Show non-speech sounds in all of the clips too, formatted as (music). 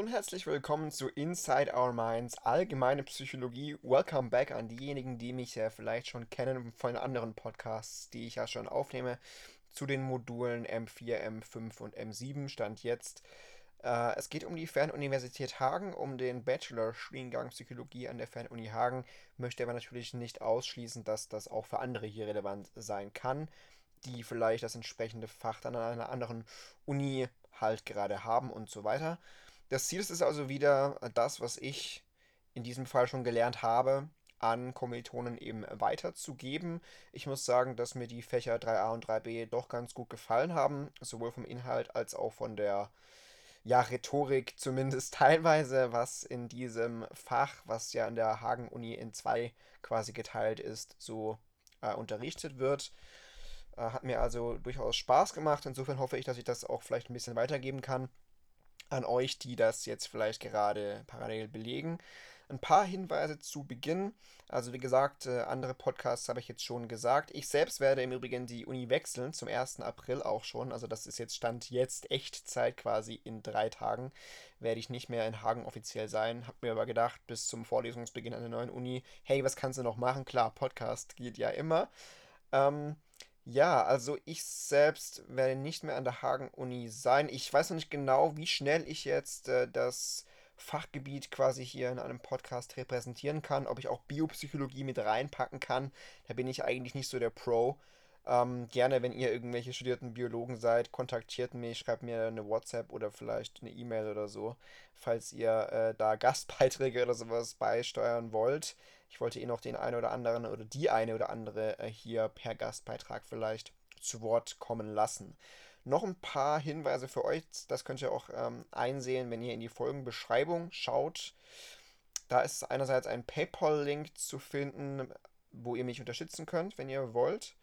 Und herzlich willkommen zu Inside Our Minds, allgemeine Psychologie. Welcome back an diejenigen, die mich ja vielleicht schon kennen von anderen Podcasts, die ich ja schon aufnehme, zu den Modulen M4, M5 und M7. Stand jetzt. Äh, es geht um die Fernuniversität Hagen, um den Bachelor-Studiengang Psychologie an der Fernuni Hagen. Möchte aber natürlich nicht ausschließen, dass das auch für andere hier relevant sein kann, die vielleicht das entsprechende Fach dann an einer anderen Uni halt gerade haben und so weiter. Das Ziel ist also wieder das, was ich in diesem Fall schon gelernt habe, an Kommilitonen eben weiterzugeben. Ich muss sagen, dass mir die Fächer 3a und 3b doch ganz gut gefallen haben, sowohl vom Inhalt als auch von der ja, Rhetorik (laughs) zumindest teilweise, was in diesem Fach, was ja in der Hagen-Uni in zwei quasi geteilt ist, so äh, unterrichtet wird. Äh, hat mir also durchaus Spaß gemacht. Insofern hoffe ich, dass ich das auch vielleicht ein bisschen weitergeben kann an euch, die das jetzt vielleicht gerade parallel belegen. Ein paar Hinweise zu Beginn. Also wie gesagt, äh, andere Podcasts habe ich jetzt schon gesagt. Ich selbst werde im Übrigen die Uni wechseln, zum 1. April auch schon. Also das ist jetzt Stand jetzt Echtzeit quasi in drei Tagen. Werde ich nicht mehr in Hagen offiziell sein. Habe mir aber gedacht, bis zum Vorlesungsbeginn an der neuen Uni, hey, was kannst du noch machen? Klar, Podcast geht ja immer. Ähm, ja, also ich selbst werde nicht mehr an der Hagen-Uni sein. Ich weiß noch nicht genau, wie schnell ich jetzt äh, das Fachgebiet quasi hier in einem Podcast repräsentieren kann, ob ich auch Biopsychologie mit reinpacken kann. Da bin ich eigentlich nicht so der Pro. Ähm, gerne, wenn ihr irgendwelche studierten Biologen seid, kontaktiert mich, schreibt mir eine WhatsApp oder vielleicht eine E-Mail oder so, falls ihr äh, da Gastbeiträge oder sowas beisteuern wollt. Ich wollte eh noch den einen oder anderen oder die eine oder andere äh, hier per Gastbeitrag vielleicht zu Wort kommen lassen. Noch ein paar Hinweise für euch, das könnt ihr auch ähm, einsehen, wenn ihr in die Folgenbeschreibung schaut. Da ist einerseits ein PayPal-Link zu finden, wo ihr mich unterstützen könnt, wenn ihr wollt.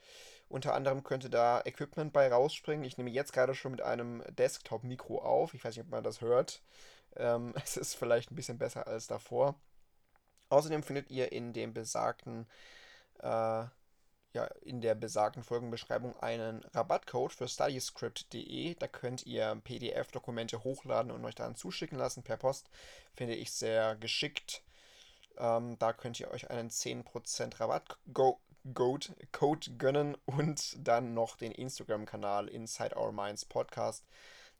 Unter anderem könnte da Equipment bei rausspringen. Ich nehme jetzt gerade schon mit einem Desktop-Mikro auf. Ich weiß nicht, ob man das hört. Ähm, (laughs) es ist vielleicht ein bisschen besser als davor. Außerdem findet ihr in dem besagten, äh, ja, in der besagten Folgenbeschreibung einen Rabattcode für studyscript.de. Da könnt ihr PDF-Dokumente hochladen und euch dann zuschicken lassen per Post. Finde ich sehr geschickt. Ähm, da könnt ihr euch einen 10% Rabattcode Code, Code gönnen und dann noch den Instagram-Kanal Inside Our Minds Podcast.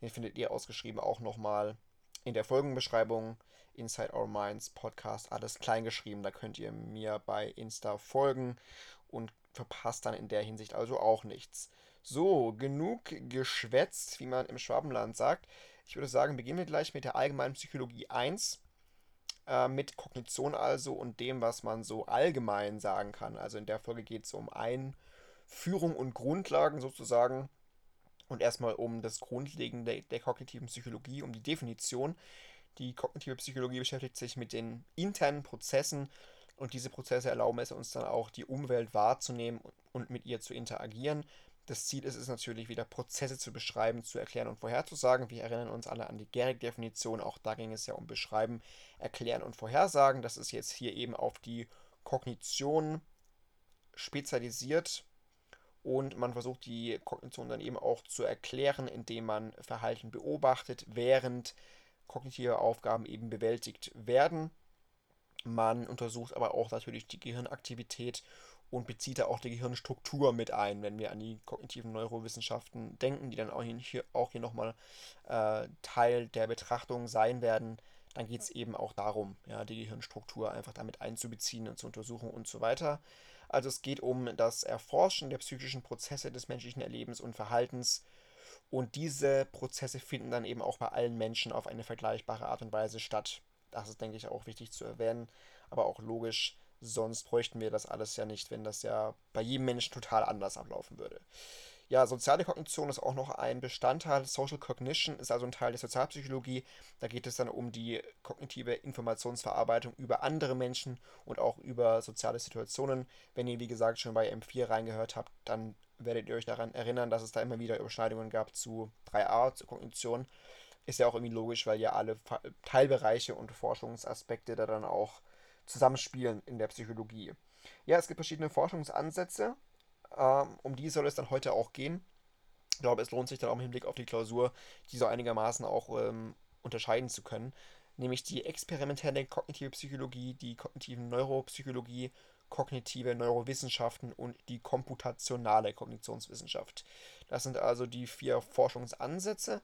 Den findet ihr ausgeschrieben auch nochmal in der Folgenbeschreibung. Inside Our Minds Podcast, alles kleingeschrieben. Da könnt ihr mir bei Insta folgen und verpasst dann in der Hinsicht also auch nichts. So, genug geschwätzt, wie man im Schwabenland sagt. Ich würde sagen, beginnen wir gleich mit der allgemeinen Psychologie 1 äh, mit Kognition also und dem, was man so allgemein sagen kann. Also in der Folge geht es um Einführung und Grundlagen sozusagen und erstmal um das Grundlegende der kognitiven Psychologie, um die Definition. Die kognitive Psychologie beschäftigt sich mit den internen Prozessen und diese Prozesse erlauben es uns dann auch, die Umwelt wahrzunehmen und mit ihr zu interagieren. Das Ziel ist es natürlich wieder, Prozesse zu beschreiben, zu erklären und vorherzusagen. Wir erinnern uns alle an die Gehrig-Definition. Auch da ging es ja um Beschreiben, Erklären und Vorhersagen. Das ist jetzt hier eben auf die Kognition spezialisiert. Und man versucht die Kognition dann eben auch zu erklären, indem man Verhalten beobachtet, während kognitive Aufgaben eben bewältigt werden. Man untersucht aber auch natürlich die Gehirnaktivität und bezieht da auch die Gehirnstruktur mit ein, wenn wir an die kognitiven Neurowissenschaften denken, die dann auch hier, auch hier nochmal äh, Teil der Betrachtung sein werden. Dann geht es eben auch darum, ja, die Gehirnstruktur einfach damit einzubeziehen und zu untersuchen und so weiter. Also es geht um das Erforschen der psychischen Prozesse des menschlichen Erlebens und Verhaltens. Und diese Prozesse finden dann eben auch bei allen Menschen auf eine vergleichbare Art und Weise statt. Das ist, denke ich, auch wichtig zu erwähnen, aber auch logisch Sonst bräuchten wir das alles ja nicht, wenn das ja bei jedem Menschen total anders ablaufen würde. Ja, soziale Kognition ist auch noch ein Bestandteil. Social Cognition ist also ein Teil der Sozialpsychologie. Da geht es dann um die kognitive Informationsverarbeitung über andere Menschen und auch über soziale Situationen. Wenn ihr, wie gesagt, schon bei M4 reingehört habt, dann werdet ihr euch daran erinnern, dass es da immer wieder Überschneidungen gab zu 3a, zur Kognition. Ist ja auch irgendwie logisch, weil ja alle Teilbereiche und Forschungsaspekte da dann auch zusammenspielen in der Psychologie. Ja, es gibt verschiedene Forschungsansätze, ähm, um die soll es dann heute auch gehen. Ich glaube, es lohnt sich dann auch im Hinblick auf die Klausur, die so einigermaßen auch ähm, unterscheiden zu können, nämlich die experimentelle kognitive Psychologie, die kognitive Neuropsychologie, kognitive Neurowissenschaften und die komputationale Kognitionswissenschaft. Das sind also die vier Forschungsansätze.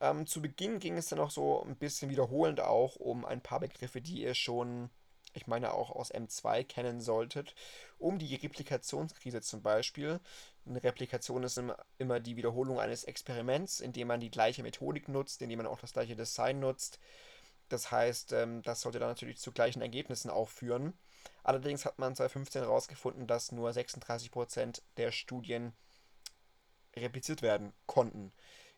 Ähm, zu Beginn ging es dann noch so ein bisschen wiederholend auch um ein paar Begriffe, die ihr schon, ich meine auch aus M2 kennen solltet, um die Replikationskrise zum Beispiel. Eine Replikation ist immer die Wiederholung eines Experiments, indem man die gleiche Methodik nutzt, indem man auch das gleiche Design nutzt. Das heißt, ähm, das sollte dann natürlich zu gleichen Ergebnissen auch führen. Allerdings hat man 2015 herausgefunden, dass nur 36% der Studien repliziert werden konnten.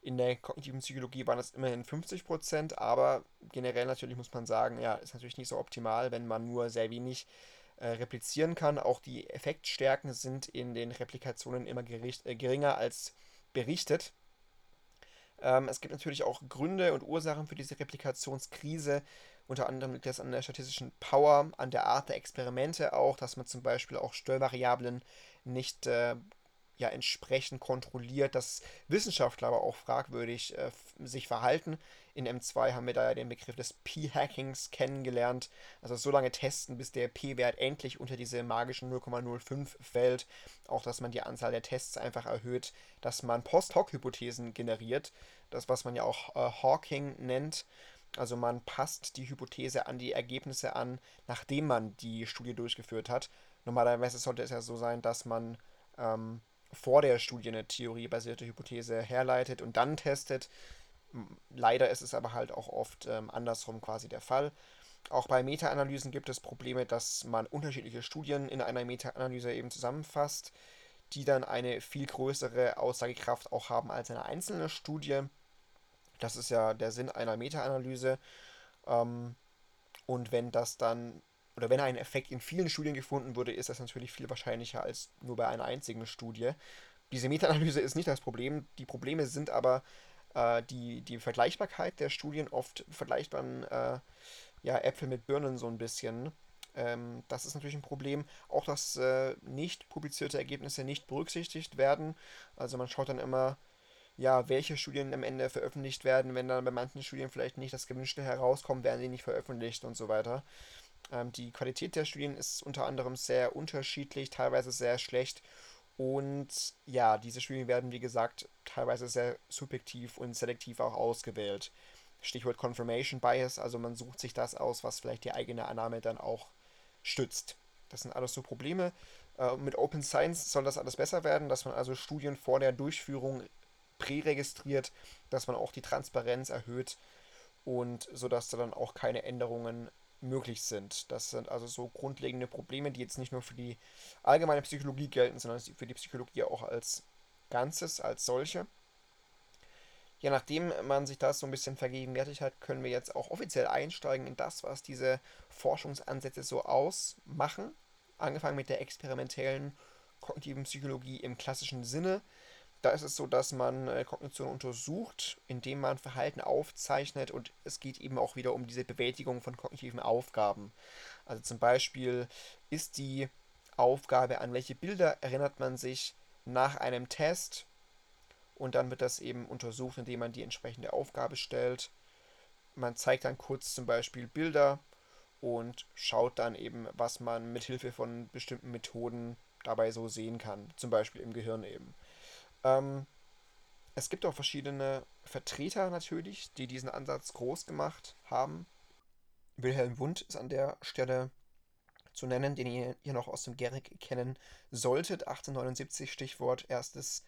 In der kognitiven Psychologie waren es immerhin 50%, aber generell natürlich muss man sagen, ja, ist natürlich nicht so optimal, wenn man nur sehr wenig äh, replizieren kann. Auch die Effektstärken sind in den Replikationen immer gericht, äh, geringer als berichtet. Ähm, es gibt natürlich auch Gründe und Ursachen für diese Replikationskrise. Unter anderem liegt das an der statistischen Power, an der Art der Experimente auch, dass man zum Beispiel auch Störvariablen nicht äh, ja entsprechend kontrolliert, dass Wissenschaftler aber auch fragwürdig äh, sich verhalten. In M2 haben wir da ja den Begriff des P-Hackings kennengelernt. Also so lange testen, bis der P-Wert endlich unter diese magischen 0,05 fällt. Auch, dass man die Anzahl der Tests einfach erhöht, dass man Post-Hoc-Hypothesen generiert. Das, was man ja auch äh, Hawking nennt. Also man passt die Hypothese an die Ergebnisse an, nachdem man die Studie durchgeführt hat. Normalerweise sollte es ja so sein, dass man ähm, vor der Studie eine theoriebasierte Hypothese herleitet und dann testet. Leider ist es aber halt auch oft ähm, andersrum quasi der Fall. Auch bei Meta-Analysen gibt es Probleme, dass man unterschiedliche Studien in einer Meta-Analyse eben zusammenfasst, die dann eine viel größere Aussagekraft auch haben als eine einzelne Studie. Das ist ja der Sinn einer Meta-Analyse. Ähm, und wenn das dann oder wenn ein Effekt in vielen Studien gefunden wurde, ist das natürlich viel wahrscheinlicher als nur bei einer einzigen Studie. Diese Meta-Analyse ist nicht das Problem. Die Probleme sind aber äh, die, die Vergleichbarkeit der Studien. Oft vergleicht man äh, ja, Äpfel mit Birnen so ein bisschen. Ähm, das ist natürlich ein Problem. Auch, dass äh, nicht publizierte Ergebnisse nicht berücksichtigt werden. Also man schaut dann immer, ja, welche Studien am Ende veröffentlicht werden. Wenn dann bei manchen Studien vielleicht nicht das Gewünschte herauskommt, werden sie nicht veröffentlicht und so weiter. Ähm, die Qualität der Studien ist unter anderem sehr unterschiedlich, teilweise sehr schlecht. Und ja, diese Studien werden, wie gesagt, teilweise sehr subjektiv und selektiv auch ausgewählt. Stichwort Confirmation Bias, also man sucht sich das aus, was vielleicht die eigene Annahme dann auch stützt. Das sind alles so Probleme. Äh, mit Open Science soll das alles besser werden, dass man also Studien vor der Durchführung präregistriert, dass man auch die Transparenz erhöht und sodass da dann auch keine Änderungen möglich sind. Das sind also so grundlegende Probleme, die jetzt nicht nur für die allgemeine Psychologie gelten, sondern für die Psychologie auch als Ganzes, als solche. Ja, nachdem man sich das so ein bisschen vergegenwärtigt hat, können wir jetzt auch offiziell einsteigen in das, was diese Forschungsansätze so ausmachen. Angefangen mit der experimentellen kognitiven Psychologie im klassischen Sinne, da ist es so, dass man äh, Kognition untersucht, indem man Verhalten aufzeichnet und es geht eben auch wieder um diese Bewältigung von kognitiven Aufgaben. Also zum Beispiel ist die Aufgabe, an welche Bilder erinnert man sich nach einem Test und dann wird das eben untersucht, indem man die entsprechende Aufgabe stellt. Man zeigt dann kurz zum Beispiel Bilder und schaut dann eben, was man mit Hilfe von bestimmten Methoden dabei so sehen kann, zum Beispiel im Gehirn eben. Ähm, es gibt auch verschiedene Vertreter natürlich, die diesen Ansatz groß gemacht haben. Wilhelm Wundt ist an der Stelle zu nennen, den ihr hier noch aus dem Gerig kennen solltet. 1879 Stichwort erstes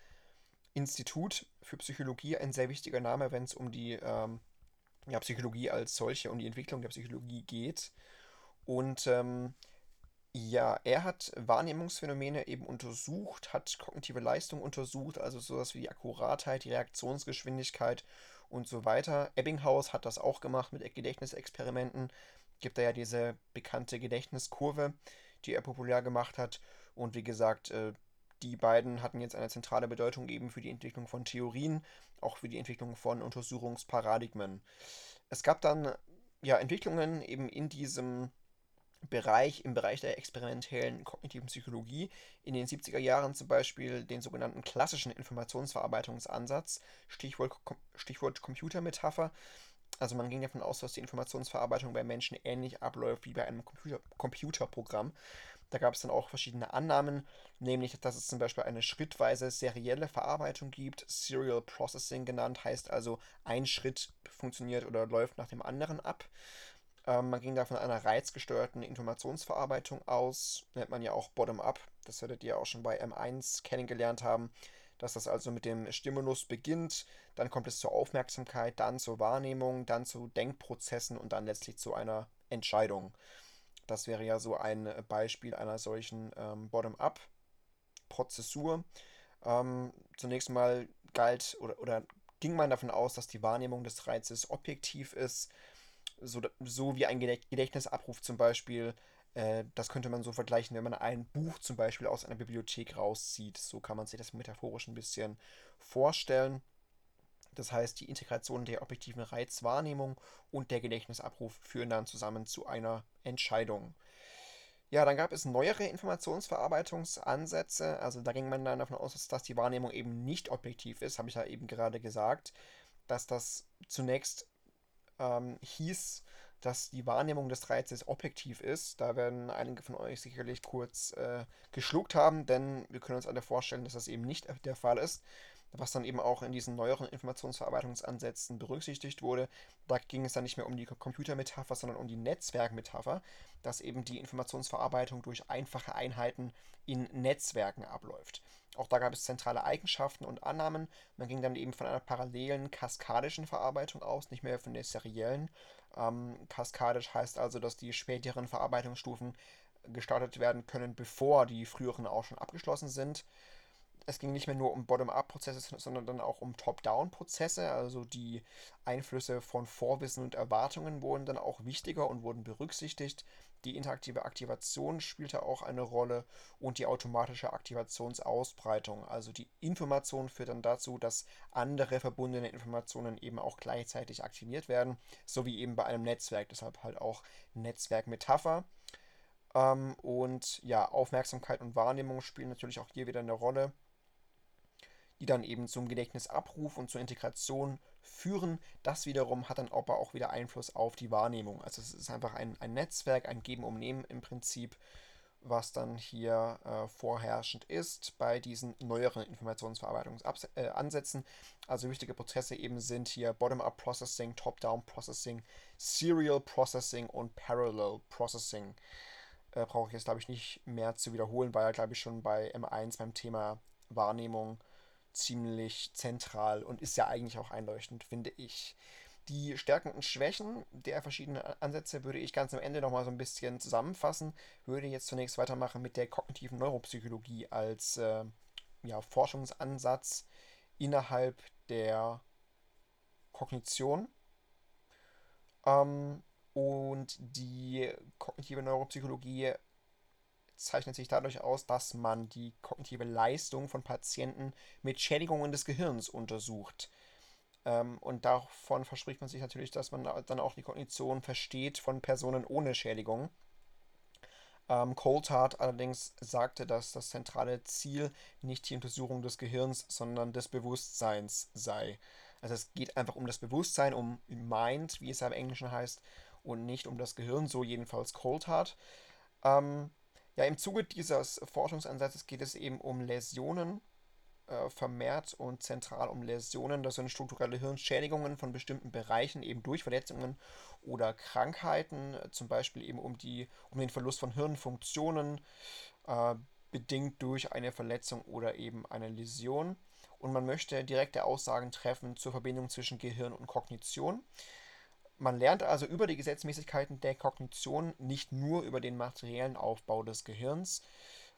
Institut für Psychologie, ein sehr wichtiger Name, wenn es um die ähm, ja, Psychologie als solche und die Entwicklung der Psychologie geht. Und ähm, ja, er hat Wahrnehmungsphänomene eben untersucht, hat kognitive Leistung untersucht, also sowas wie die Akkuratheit, die Reaktionsgeschwindigkeit und so weiter. Ebbinghaus hat das auch gemacht mit Gedächtnisexperimenten. Gibt da ja diese bekannte Gedächtniskurve, die er populär gemacht hat. Und wie gesagt, äh, die beiden hatten jetzt eine zentrale Bedeutung eben für die Entwicklung von Theorien, auch für die Entwicklung von Untersuchungsparadigmen. Es gab dann ja Entwicklungen eben in diesem Bereich, im Bereich der experimentellen kognitiven Psychologie, in den 70er Jahren zum Beispiel den sogenannten klassischen Informationsverarbeitungsansatz, Stichwort, Stichwort Computermetapher. Also man ging davon aus, dass die Informationsverarbeitung bei Menschen ähnlich abläuft wie bei einem Computer Computerprogramm. Da gab es dann auch verschiedene Annahmen, nämlich dass es zum Beispiel eine schrittweise serielle Verarbeitung gibt, Serial Processing genannt, heißt also ein Schritt funktioniert oder läuft nach dem anderen ab. Ähm, man ging da von einer reizgesteuerten Informationsverarbeitung aus, nennt man ja auch Bottom-up, das werdet ihr auch schon bei M1 kennengelernt haben, dass das also mit dem Stimulus beginnt, dann kommt es zur Aufmerksamkeit, dann zur Wahrnehmung, dann zu Denkprozessen und dann letztlich zu einer Entscheidung. Das wäre ja so ein Beispiel einer solchen ähm, Bottom-up-Prozessur. Ähm, zunächst mal galt oder, oder ging man davon aus, dass die Wahrnehmung des Reizes objektiv ist, so, so wie ein Gedächtnisabruf zum Beispiel. Äh, das könnte man so vergleichen, wenn man ein Buch zum Beispiel aus einer Bibliothek rauszieht. So kann man sich das metaphorisch ein bisschen vorstellen. Das heißt, die Integration der objektiven Reizwahrnehmung und der Gedächtnisabruf führen dann zusammen zu einer Entscheidung. Ja, dann gab es neuere Informationsverarbeitungsansätze. Also da ging man dann davon aus, dass die Wahrnehmung eben nicht objektiv ist, habe ich ja eben gerade gesagt, dass das zunächst ähm, hieß, dass die Wahrnehmung des Reizes objektiv ist. Da werden einige von euch sicherlich kurz äh, geschluckt haben, denn wir können uns alle vorstellen, dass das eben nicht der Fall ist was dann eben auch in diesen neueren Informationsverarbeitungsansätzen berücksichtigt wurde. Da ging es dann nicht mehr um die Computermetapher, sondern um die Netzwerkmetapher, dass eben die Informationsverarbeitung durch einfache Einheiten in Netzwerken abläuft. Auch da gab es zentrale Eigenschaften und Annahmen. Man ging dann eben von einer parallelen kaskadischen Verarbeitung aus, nicht mehr von der seriellen. Ähm, kaskadisch heißt also, dass die späteren Verarbeitungsstufen gestartet werden können, bevor die früheren auch schon abgeschlossen sind es ging nicht mehr nur um Bottom-up-Prozesse, sondern dann auch um Top-down-Prozesse. Also die Einflüsse von Vorwissen und Erwartungen wurden dann auch wichtiger und wurden berücksichtigt. Die interaktive Aktivation spielte auch eine Rolle und die automatische Aktivationsausbreitung. Also die Information führt dann dazu, dass andere verbundene Informationen eben auch gleichzeitig aktiviert werden, so wie eben bei einem Netzwerk. Deshalb halt auch Netzwerkmetapher. Ähm, und ja, Aufmerksamkeit und Wahrnehmung spielen natürlich auch hier wieder eine Rolle die dann eben zum Gedächtnisabruf und zur Integration führen. Das wiederum hat dann aber auch wieder Einfluss auf die Wahrnehmung. Also es ist einfach ein, ein Netzwerk, ein Geben um Nehmen im Prinzip, was dann hier äh, vorherrschend ist bei diesen neueren Informationsverarbeitungsansätzen. Äh, also wichtige Prozesse eben sind hier Bottom-up Processing, Top-down Processing, Serial Processing und Parallel Processing. Äh, Brauche ich jetzt, glaube ich, nicht mehr zu wiederholen, weil ja, glaube ich, schon bei M1 beim Thema Wahrnehmung ziemlich zentral und ist ja eigentlich auch einleuchtend, finde ich. Die Stärken und Schwächen der verschiedenen Ansätze würde ich ganz am Ende nochmal so ein bisschen zusammenfassen. Würde jetzt zunächst weitermachen mit der kognitiven Neuropsychologie als äh, ja, Forschungsansatz innerhalb der Kognition. Ähm, und die kognitive Neuropsychologie zeichnet sich dadurch aus, dass man die kognitive Leistung von Patienten mit Schädigungen des Gehirns untersucht. Ähm, und davon verspricht man sich natürlich, dass man dann auch die Kognition versteht von Personen ohne Schädigung. Ähm, Coulthard allerdings sagte, dass das zentrale Ziel nicht die Untersuchung des Gehirns, sondern des Bewusstseins sei. Also es geht einfach um das Bewusstsein, um Mind, wie es ja im Englischen heißt, und nicht um das Gehirn, so jedenfalls Coulthard. Ähm, ja, im Zuge dieses Forschungsansatzes geht es eben um Läsionen, äh, vermehrt und zentral um Läsionen. Das sind strukturelle Hirnschädigungen von bestimmten Bereichen, eben durch Verletzungen oder Krankheiten, zum Beispiel eben um, die, um den Verlust von Hirnfunktionen, äh, bedingt durch eine Verletzung oder eben eine Läsion. Und man möchte direkte Aussagen treffen zur Verbindung zwischen Gehirn und Kognition. Man lernt also über die Gesetzmäßigkeiten der Kognition nicht nur über den materiellen Aufbau des Gehirns.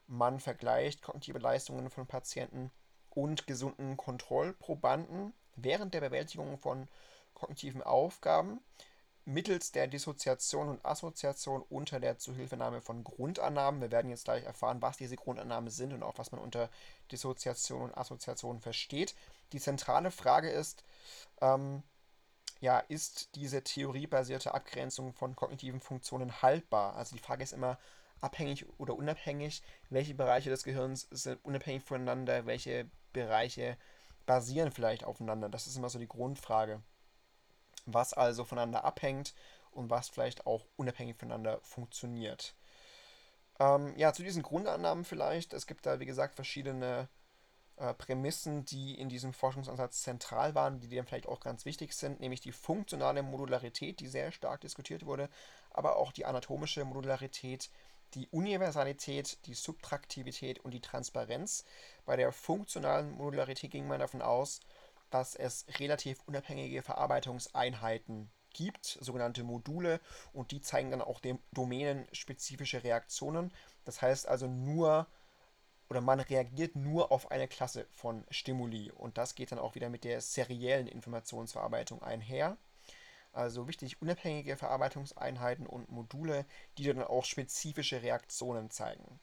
Man vergleicht kognitive Leistungen von Patienten und gesunden Kontrollprobanden während der Bewältigung von kognitiven Aufgaben mittels der Dissoziation und Assoziation unter der Zuhilfenahme von Grundannahmen. Wir werden jetzt gleich erfahren, was diese Grundannahmen sind und auch was man unter Dissoziation und Assoziation versteht. Die zentrale Frage ist, ähm, ja, ist diese theoriebasierte Abgrenzung von kognitiven Funktionen haltbar? Also die Frage ist immer abhängig oder unabhängig, welche Bereiche des Gehirns sind unabhängig voneinander, welche Bereiche basieren vielleicht aufeinander. Das ist immer so die Grundfrage. was also voneinander abhängt und was vielleicht auch unabhängig voneinander funktioniert. Ähm, ja, zu diesen Grundannahmen vielleicht. Es gibt da, wie gesagt, verschiedene äh, Prämissen, die in diesem Forschungsansatz zentral waren, die dann vielleicht auch ganz wichtig sind, nämlich die funktionale Modularität, die sehr stark diskutiert wurde, aber auch die anatomische Modularität, die Universalität, die Subtraktivität und die Transparenz. Bei der funktionalen Modularität ging man davon aus, dass es relativ unabhängige Verarbeitungseinheiten gibt, sogenannte Module, und die zeigen dann auch dem domänenspezifische Reaktionen. Das heißt also nur oder man reagiert nur auf eine Klasse von Stimuli und das geht dann auch wieder mit der seriellen Informationsverarbeitung einher. Also wichtig unabhängige Verarbeitungseinheiten und Module, die dann auch spezifische Reaktionen zeigen.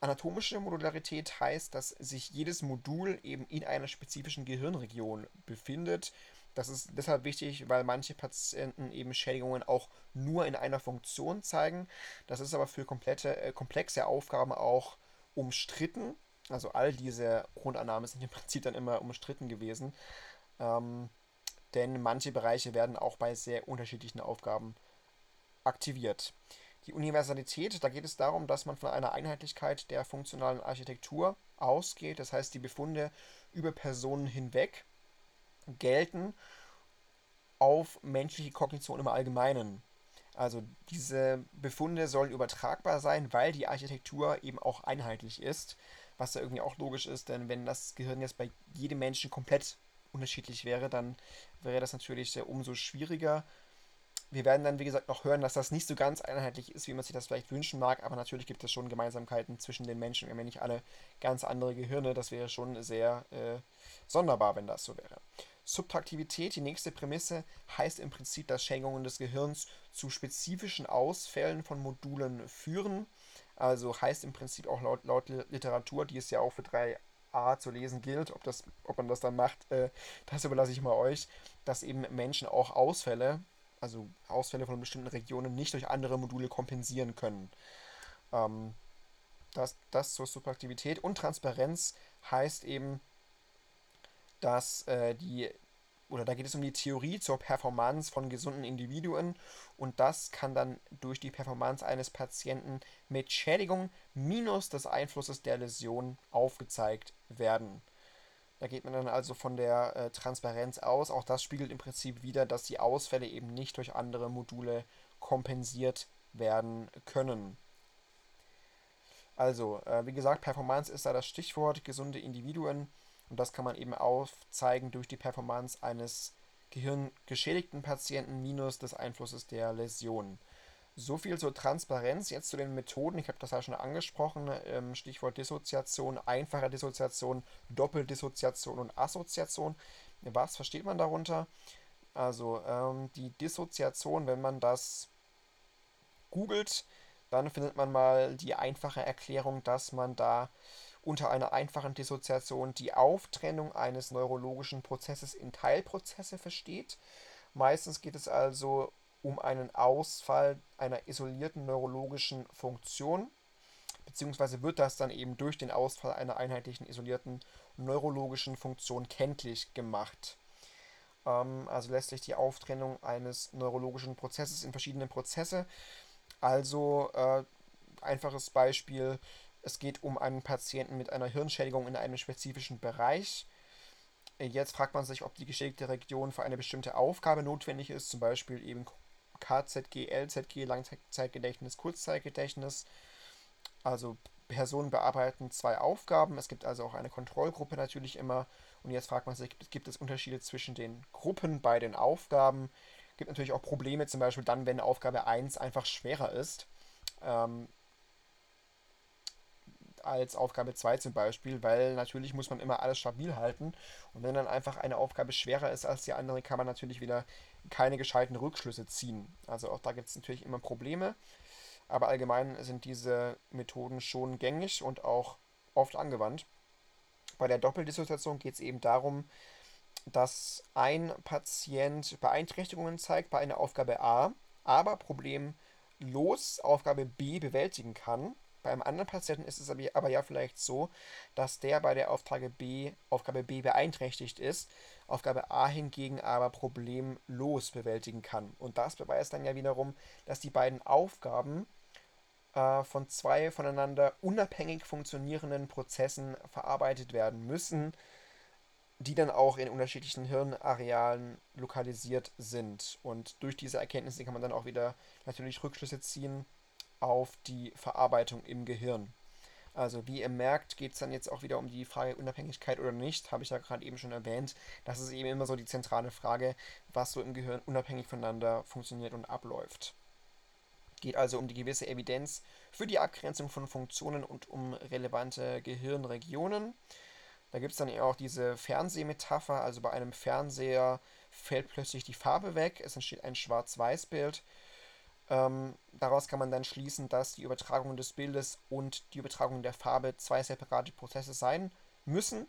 Anatomische Modularität heißt, dass sich jedes Modul eben in einer spezifischen Gehirnregion befindet. Das ist deshalb wichtig, weil manche Patienten eben Schädigungen auch nur in einer Funktion zeigen. Das ist aber für komplette, äh, komplexe Aufgaben auch umstritten. Also all diese Grundannahmen sind im Prinzip dann immer umstritten gewesen. Ähm, denn manche Bereiche werden auch bei sehr unterschiedlichen Aufgaben aktiviert. Die Universalität, da geht es darum, dass man von einer Einheitlichkeit der funktionalen Architektur ausgeht. Das heißt, die Befunde über Personen hinweg gelten auf menschliche Kognition im Allgemeinen. Also diese Befunde sollen übertragbar sein, weil die Architektur eben auch einheitlich ist, was ja irgendwie auch logisch ist, denn wenn das Gehirn jetzt bei jedem Menschen komplett unterschiedlich wäre, dann wäre das natürlich umso schwieriger. Wir werden dann, wie gesagt, noch hören, dass das nicht so ganz einheitlich ist, wie man sich das vielleicht wünschen mag, aber natürlich gibt es schon Gemeinsamkeiten zwischen den Menschen. Wir haben ja nicht alle ganz andere Gehirne, das wäre schon sehr äh, sonderbar, wenn das so wäre. Subtraktivität, die nächste Prämisse, heißt im Prinzip, dass Schenkungen des Gehirns zu spezifischen Ausfällen von Modulen führen. Also heißt im Prinzip auch laut, laut Literatur, die es ja auch für 3a zu lesen gilt, ob, das, ob man das dann macht, äh, das überlasse ich mal euch, dass eben Menschen auch Ausfälle, also Ausfälle von bestimmten Regionen, nicht durch andere Module kompensieren können. Ähm, das, das zur Subtraktivität und Transparenz heißt eben, dass äh, die, oder da geht es um die Theorie zur Performance von gesunden Individuen und das kann dann durch die Performance eines Patienten mit Schädigung minus des Einflusses der Läsion aufgezeigt werden. Da geht man dann also von der äh, Transparenz aus. Auch das spiegelt im Prinzip wieder, dass die Ausfälle eben nicht durch andere Module kompensiert werden können. Also, äh, wie gesagt, Performance ist da das Stichwort. Gesunde Individuen und das kann man eben aufzeigen durch die Performance eines gehirngeschädigten Patienten minus des Einflusses der Läsion. So viel zur Transparenz. Jetzt zu den Methoden. Ich habe das ja schon angesprochen. Ähm, Stichwort Dissoziation, einfache Dissoziation, Doppeldissoziation und Assoziation. Was versteht man darunter? Also ähm, die Dissoziation, wenn man das googelt, dann findet man mal die einfache Erklärung, dass man da unter einer einfachen Dissoziation die Auftrennung eines neurologischen Prozesses in Teilprozesse versteht. Meistens geht es also um einen Ausfall einer isolierten neurologischen Funktion, beziehungsweise wird das dann eben durch den Ausfall einer einheitlichen isolierten neurologischen Funktion kenntlich gemacht. Ähm, also lässt sich die Auftrennung eines neurologischen Prozesses in verschiedene Prozesse. Also äh, einfaches Beispiel, es geht um einen Patienten mit einer Hirnschädigung in einem spezifischen Bereich. Jetzt fragt man sich, ob die geschädigte Region für eine bestimmte Aufgabe notwendig ist, zum Beispiel eben KZG, LZG, Langzeitgedächtnis, Kurzzeitgedächtnis. Also Personen bearbeiten zwei Aufgaben. Es gibt also auch eine Kontrollgruppe natürlich immer. Und jetzt fragt man sich, gibt es Unterschiede zwischen den Gruppen bei den Aufgaben? Es gibt natürlich auch Probleme, zum Beispiel dann, wenn Aufgabe 1 einfach schwerer ist. Ähm, als Aufgabe 2 zum Beispiel, weil natürlich muss man immer alles stabil halten. Und wenn dann einfach eine Aufgabe schwerer ist als die andere, kann man natürlich wieder keine gescheiten Rückschlüsse ziehen. Also auch da gibt es natürlich immer Probleme. Aber allgemein sind diese Methoden schon gängig und auch oft angewandt. Bei der Doppeldissoziation geht es eben darum, dass ein Patient Beeinträchtigungen zeigt bei einer Aufgabe A, aber problemlos Aufgabe B bewältigen kann beim anderen Patienten ist es aber, ja vielleicht so, dass der bei der Aufgabe B, Aufgabe B beeinträchtigt ist. Aufgabe A hingegen aber problemlos bewältigen kann. Und das beweist dann ja wiederum, dass die beiden Aufgaben äh, von zwei voneinander unabhängig funktionierenden Prozessen verarbeitet werden müssen, die dann auch in unterschiedlichen Hirnarealen lokalisiert sind. Und durch diese Erkenntnisse kann man dann auch wieder natürlich Rückschlüsse ziehen auf die Verarbeitung im Gehirn. Also wie ihr merkt, geht es dann jetzt auch wieder um die Frage Unabhängigkeit oder nicht, habe ich ja gerade eben schon erwähnt. Das ist eben immer so die zentrale Frage, was so im Gehirn unabhängig voneinander funktioniert und abläuft. Geht also um die gewisse Evidenz für die Abgrenzung von Funktionen und um relevante Gehirnregionen. Da gibt es dann auch diese Fernsehmetapher, also bei einem Fernseher fällt plötzlich die Farbe weg, es entsteht ein Schwarz-Weiß-Bild ähm, daraus kann man dann schließen, dass die Übertragung des Bildes und die Übertragung der Farbe zwei separate Prozesse sein müssen.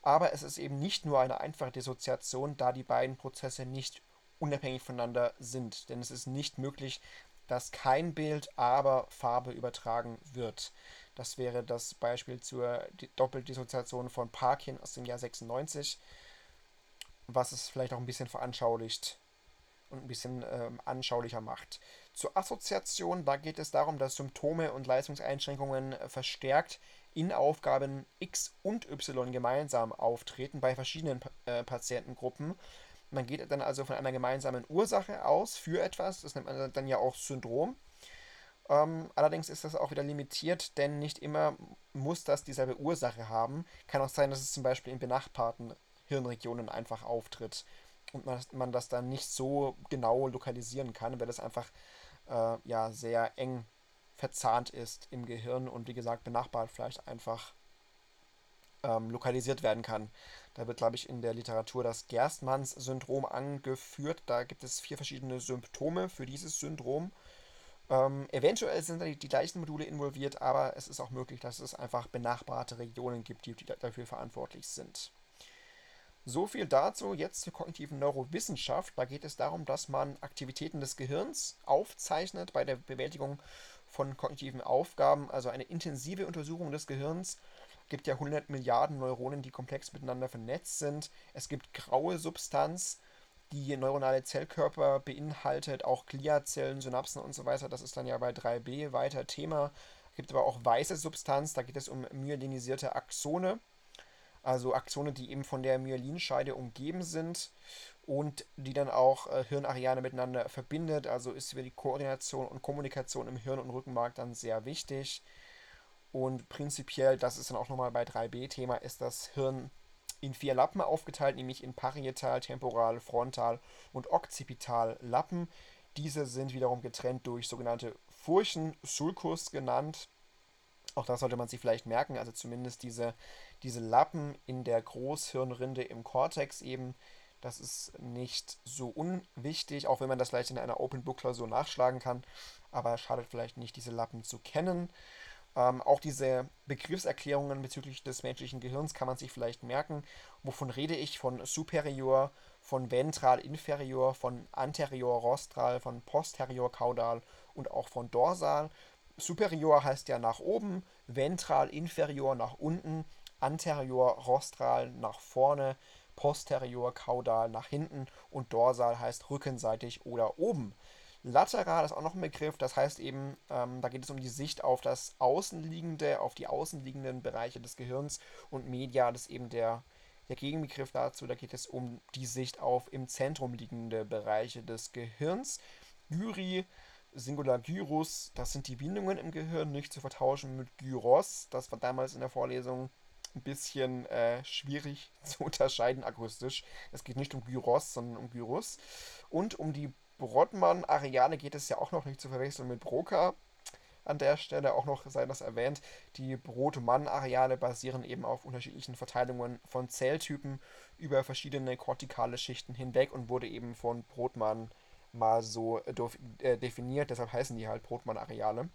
Aber es ist eben nicht nur eine einfache Dissoziation, da die beiden Prozesse nicht unabhängig voneinander sind. Denn es ist nicht möglich, dass kein Bild, aber Farbe übertragen wird. Das wäre das Beispiel zur Doppeldissoziation von Parkin aus dem Jahr 96, was es vielleicht auch ein bisschen veranschaulicht und ein bisschen ähm, anschaulicher macht. Zur Assoziation, da geht es darum, dass Symptome und Leistungseinschränkungen äh, verstärkt in Aufgaben X und Y gemeinsam auftreten bei verschiedenen äh, Patientengruppen. Man geht dann also von einer gemeinsamen Ursache aus für etwas, das nennt man dann ja auch Syndrom. Ähm, allerdings ist das auch wieder limitiert, denn nicht immer muss das dieselbe Ursache haben. Kann auch sein, dass es zum Beispiel in benachbarten Hirnregionen einfach auftritt und man, man das dann nicht so genau lokalisieren kann, weil das einfach äh, ja sehr eng verzahnt ist im Gehirn und wie gesagt benachbart vielleicht einfach ähm, lokalisiert werden kann. Da wird, glaube ich, in der Literatur das Gerstmanns-Syndrom angeführt. Da gibt es vier verschiedene Symptome für dieses Syndrom. Ähm, eventuell sind da die, die, gleichen Module involviert, aber es ist auch möglich, dass es einfach benachbarte Regionen gibt, die, die dafür verantwortlich sind. So viel dazu. Jetzt zur kognitiven Neurowissenschaft. Da geht es darum, dass man Aktivitäten des Gehirns aufzeichnet bei der Bewältigung von kognitiven Aufgaben, also eine intensive Untersuchung des Gehirns. Es gibt ja 100 Milliarden Neuronen, die komplex miteinander vernetzt sind. Es gibt graue Substanz, die neuronale Zellkörper beinhaltet, auch Gliazellen, Synapsen und so weiter. Das ist dann ja bei 3b weiter Thema. Es gibt aber auch weiße Substanz, da geht es um myelinisierte Axone also Axone, die eben von der Myelinscheide umgeben sind und die dann auch äh, Hirnareale miteinander verbindet. Also ist für die Koordination und Kommunikation im Hirn und Rückenmark dann sehr wichtig. Und prinzipiell, das ist dann auch nochmal bei 3b-Thema, ist das Hirn in vier Lappen aufgeteilt, nämlich in parietal, temporal, frontal und occipital Lappen. Diese sind wiederum getrennt durch sogenannte Furchen, Sulcus genannt. Auch das sollte man sich vielleicht merken, also zumindest diese diese Lappen in der Großhirnrinde im Kortex eben. Das ist nicht so unwichtig, auch wenn man das vielleicht in einer Open Book Klausur nachschlagen kann. Aber schadet vielleicht nicht, diese Lappen zu kennen. Ähm, auch diese Begriffserklärungen bezüglich des menschlichen Gehirns kann man sich vielleicht merken. Wovon rede ich? Von superior, von ventral inferior, von anterior rostral, von posterior caudal und auch von dorsal. Superior heißt ja nach oben, ventral inferior nach unten anterior rostral nach vorne, posterior kaudal nach hinten und dorsal heißt rückenseitig oder oben. Lateral ist auch noch ein Begriff, das heißt eben, ähm, da geht es um die Sicht auf das Außenliegende, auf die außenliegenden Bereiche des Gehirns und medial ist eben der, der Gegenbegriff dazu, da geht es um die Sicht auf im Zentrum liegende Bereiche des Gehirns. Gyri, Singular Gyrus, das sind die Bindungen im Gehirn, nicht zu vertauschen mit Gyros, das war damals in der Vorlesung ein bisschen äh, schwierig (laughs) zu unterscheiden akustisch. Es geht nicht um Gyros, sondern um Gyrus. Und um die Brodmann-Areale geht es ja auch noch nicht zu verwechseln mit Broca. An der Stelle auch noch sei das erwähnt, die Brodmann-Areale basieren eben auf unterschiedlichen Verteilungen von Zelltypen über verschiedene kortikale Schichten hinweg und wurde eben von Brodmann mal so äh, definiert, deshalb heißen die halt Brodmann-Areale.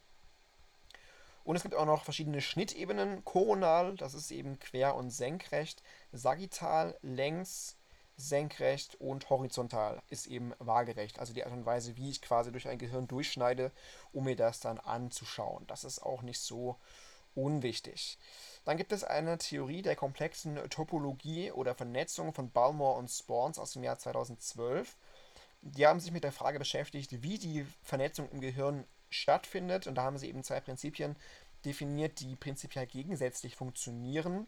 Und es gibt auch noch verschiedene Schnittebenen. Koronal, das ist eben quer und senkrecht. Sagittal, längs, senkrecht und horizontal ist eben waagerecht. Also die Art und Weise, wie ich quasi durch ein Gehirn durchschneide, um mir das dann anzuschauen. Das ist auch nicht so unwichtig. Dann gibt es eine Theorie der komplexen Topologie oder Vernetzung von Balmore und Spawns aus dem Jahr 2012. Die haben sich mit der Frage beschäftigt, wie die Vernetzung im Gehirn stattfindet. Und da haben sie eben zwei Prinzipien definiert, die prinzipiell gegensätzlich funktionieren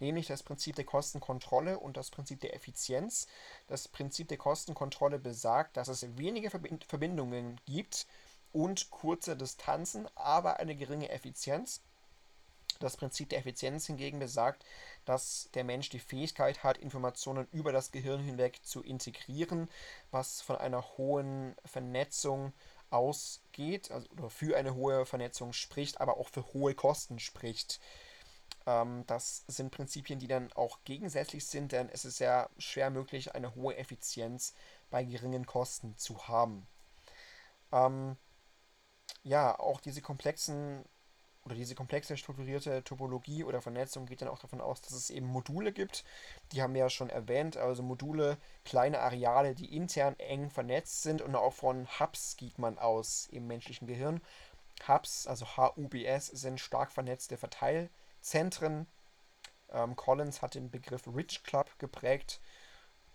nämlich das Prinzip der Kostenkontrolle und das Prinzip der Effizienz. Das Prinzip der Kostenkontrolle besagt, dass es wenige Verbindungen gibt und kurze Distanzen, aber eine geringe Effizienz. Das Prinzip der Effizienz hingegen besagt, dass der Mensch die Fähigkeit hat, Informationen über das Gehirn hinweg zu integrieren, was von einer hohen Vernetzung ausgeht, also oder für eine hohe Vernetzung spricht, aber auch für hohe Kosten spricht. Ähm, das sind Prinzipien, die dann auch gegensätzlich sind, denn es ist sehr schwer möglich, eine hohe Effizienz bei geringen Kosten zu haben. Ähm, ja, auch diese komplexen oder diese komplexe strukturierte Topologie oder Vernetzung geht dann auch davon aus, dass es eben Module gibt. Die haben wir ja schon erwähnt, also Module, kleine Areale, die intern eng vernetzt sind und auch von Hubs geht man aus im menschlichen Gehirn. Hubs, also HUBS, sind stark vernetzte Verteil- Zentren. Ähm, Collins hat den Begriff Rich Club geprägt,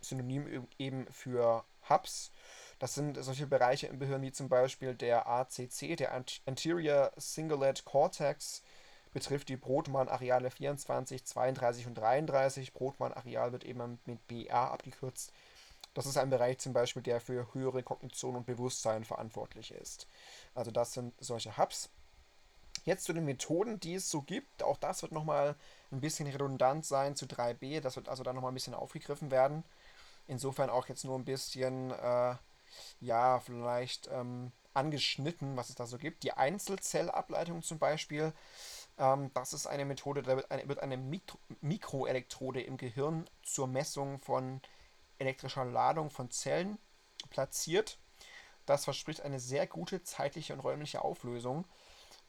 synonym eben für Hubs. Das sind solche Bereiche im Gehirn wie zum Beispiel der ACC, der Anterior Cingulate Cortex, betrifft die Brotmann-Areale 24, 32 und 33. Brotmann-Areal wird eben mit BA abgekürzt. Das ist ein Bereich zum Beispiel, der für höhere Kognition und Bewusstsein verantwortlich ist. Also das sind solche Hubs. Jetzt zu den Methoden, die es so gibt. Auch das wird nochmal ein bisschen redundant sein zu 3b. Das wird also dann nochmal ein bisschen aufgegriffen werden. Insofern auch jetzt nur ein bisschen, äh, ja, vielleicht ähm, angeschnitten, was es da so gibt. Die Einzelzellableitung zum Beispiel. Ähm, das ist eine Methode, da wird eine, wird eine Mikro Mikroelektrode im Gehirn zur Messung von elektrischer Ladung von Zellen platziert. Das verspricht eine sehr gute zeitliche und räumliche Auflösung.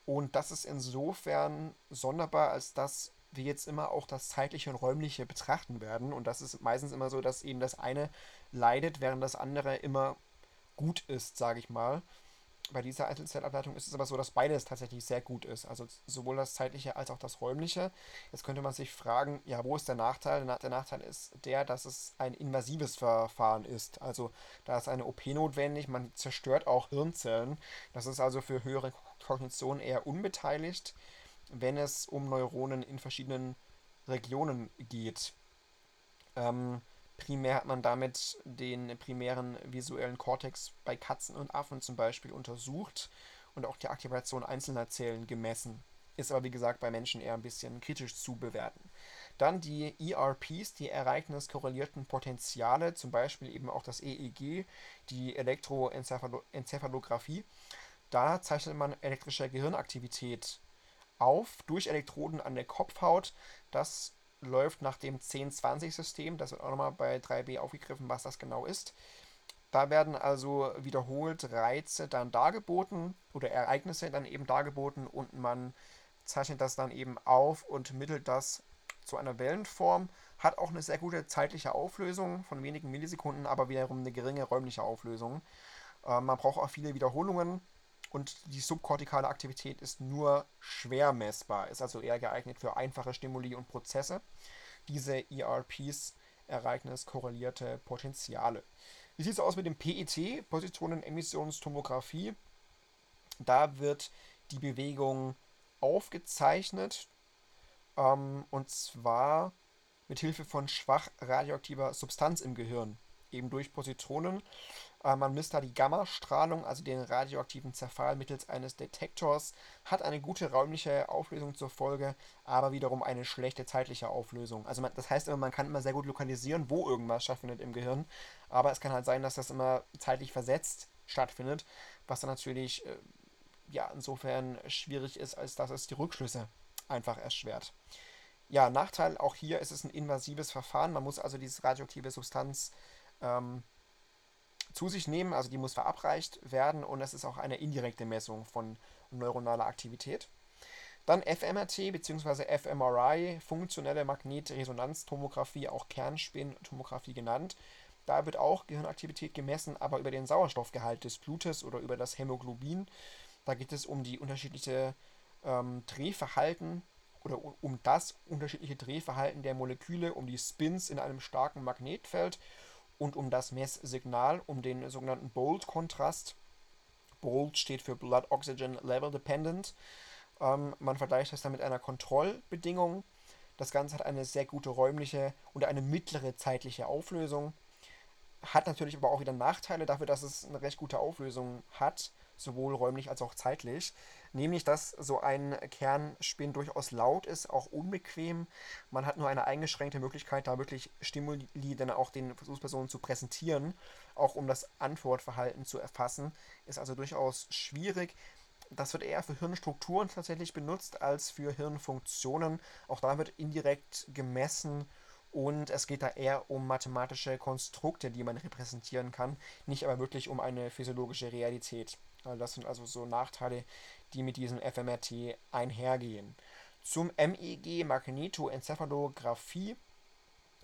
Und das ist insofern sonderbar, als dass wir jetzt immer auch das zeitliche und räumliche betrachten werden. Und das ist meistens immer so, dass eben das eine leidet, während das andere immer gut ist, sage ich mal. Bei dieser Einzelzellableitung ist es aber so, dass beides tatsächlich sehr gut ist. Also sowohl das zeitliche als auch das räumliche. Jetzt könnte man sich fragen, ja, wo ist der Nachteil? Der Nachteil ist der, dass es ein invasives Verfahren ist. Also da ist eine OP notwendig, man zerstört auch Hirnzellen. Das ist also für höhere Kognition eher unbeteiligt, wenn es um Neuronen in verschiedenen Regionen geht. Ähm, primär hat man damit den primären visuellen Kortex bei Katzen und Affen zum Beispiel untersucht und auch die Aktivation einzelner Zellen gemessen. Ist aber wie gesagt bei Menschen eher ein bisschen kritisch zu bewerten. Dann die ERPs, die ereigniskorrelierten Potenziale, zum Beispiel eben auch das EEG, die Elektroenzephalographie. Da zeichnet man elektrische Gehirnaktivität auf durch Elektroden an der Kopfhaut. Das läuft nach dem 10-20-System. Das wird auch nochmal bei 3b aufgegriffen, was das genau ist. Da werden also wiederholt Reize dann dargeboten oder Ereignisse dann eben dargeboten und man zeichnet das dann eben auf und mittelt das zu einer Wellenform. Hat auch eine sehr gute zeitliche Auflösung von wenigen Millisekunden, aber wiederum eine geringe räumliche Auflösung. Äh, man braucht auch viele Wiederholungen und die subkortikale Aktivität ist nur schwer messbar, ist also eher geeignet für einfache Stimuli und Prozesse. Diese ERPs ereigniskorrelierte Potenziale. Wie sieht es aus mit dem PET, Positronenemissionstomographie? Da wird die Bewegung aufgezeichnet ähm, und zwar mit Hilfe von schwach radioaktiver Substanz im Gehirn, eben durch Positronen. Äh, man misst da die Gammastrahlung, also den radioaktiven Zerfall mittels eines Detektors, hat eine gute räumliche Auflösung zur Folge, aber wiederum eine schlechte zeitliche Auflösung. Also man, das heißt immer, man kann immer sehr gut lokalisieren, wo irgendwas stattfindet im Gehirn, aber es kann halt sein, dass das immer zeitlich versetzt stattfindet, was dann natürlich äh, ja insofern schwierig ist, als dass es die Rückschlüsse einfach erschwert. Ja, Nachteil auch hier ist es ein invasives Verfahren. Man muss also diese radioaktive Substanz ähm, zu sich nehmen, also die muss verabreicht werden und es ist auch eine indirekte Messung von neuronaler Aktivität. Dann FMRT bzw. fMRI, funktionelle Magnetresonanztomographie, auch Kernspintomographie genannt. Da wird auch Gehirnaktivität gemessen, aber über den Sauerstoffgehalt des Blutes oder über das Hämoglobin. Da geht es um die unterschiedliche ähm, Drehverhalten oder um das unterschiedliche Drehverhalten der Moleküle, um die Spins in einem starken Magnetfeld und um das Messsignal, um den sogenannten Bold-Kontrast. Bold steht für Blood Oxygen Level Dependent. Ähm, man vergleicht das dann mit einer Kontrollbedingung. Das Ganze hat eine sehr gute räumliche und eine mittlere zeitliche Auflösung. Hat natürlich aber auch wieder Nachteile dafür, dass es eine recht gute Auflösung hat, sowohl räumlich als auch zeitlich. Nämlich, dass so ein Kernspin durchaus laut ist, auch unbequem. Man hat nur eine eingeschränkte Möglichkeit, da wirklich Stimuli dann auch den Versuchspersonen zu präsentieren, auch um das Antwortverhalten zu erfassen. Ist also durchaus schwierig. Das wird eher für Hirnstrukturen tatsächlich benutzt als für Hirnfunktionen. Auch da wird indirekt gemessen und es geht da eher um mathematische Konstrukte, die man repräsentieren kann, nicht aber wirklich um eine physiologische Realität. Das sind also so Nachteile, die mit diesem FMRT einhergehen. Zum MEG Magnetoenzephalographie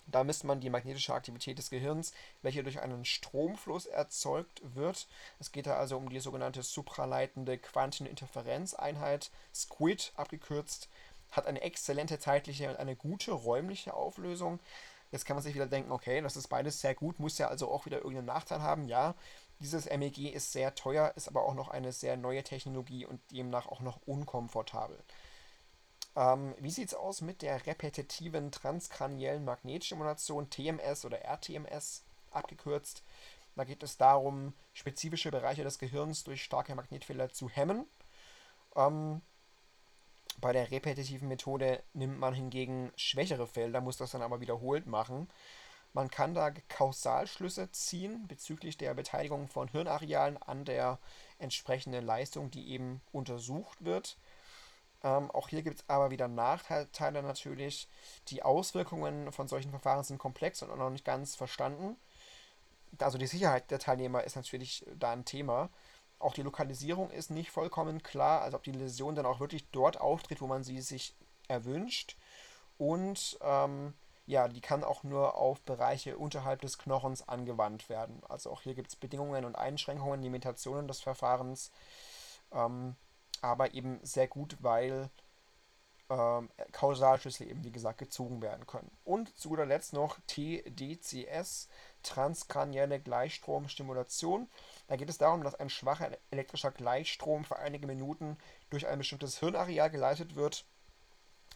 da misst man die magnetische Aktivität des Gehirns, welche durch einen Stromfluss erzeugt wird. Es geht da also um die sogenannte supraleitende Quanteninterferenzeinheit, SQUID abgekürzt, hat eine exzellente zeitliche und eine gute räumliche Auflösung. Jetzt kann man sich wieder denken, okay, das ist beides sehr gut, muss ja also auch wieder irgendeinen Nachteil haben. Ja, dieses MEG ist sehr teuer, ist aber auch noch eine sehr neue Technologie und demnach auch noch unkomfortabel. Ähm, wie sieht es aus mit der repetitiven transkraniellen Magnetstimulation, TMS oder RTMS abgekürzt? Da geht es darum, spezifische Bereiche des Gehirns durch starke Magnetfelder zu hemmen. Ähm, bei der repetitiven Methode nimmt man hingegen schwächere Felder, muss das dann aber wiederholt machen. Man kann da Kausalschlüsse ziehen bezüglich der Beteiligung von Hirnarealen an der entsprechenden Leistung, die eben untersucht wird. Ähm, auch hier gibt es aber wieder Nachteile natürlich. Die Auswirkungen von solchen Verfahren sind komplex und noch nicht ganz verstanden. Also die Sicherheit der Teilnehmer ist natürlich da ein Thema. Auch die Lokalisierung ist nicht vollkommen klar, also ob die Läsion dann auch wirklich dort auftritt, wo man sie sich erwünscht. Und ähm, ja, die kann auch nur auf Bereiche unterhalb des Knochens angewandt werden. Also auch hier gibt es Bedingungen und Einschränkungen, Limitationen des Verfahrens. Ähm, aber eben sehr gut, weil ähm, Kausalschlüssel eben wie gesagt gezogen werden können. Und zu guter Letzt noch TDCS, transkranielle Gleichstromstimulation. Da geht es darum, dass ein schwacher elektrischer Gleichstrom für einige Minuten durch ein bestimmtes Hirnareal geleitet wird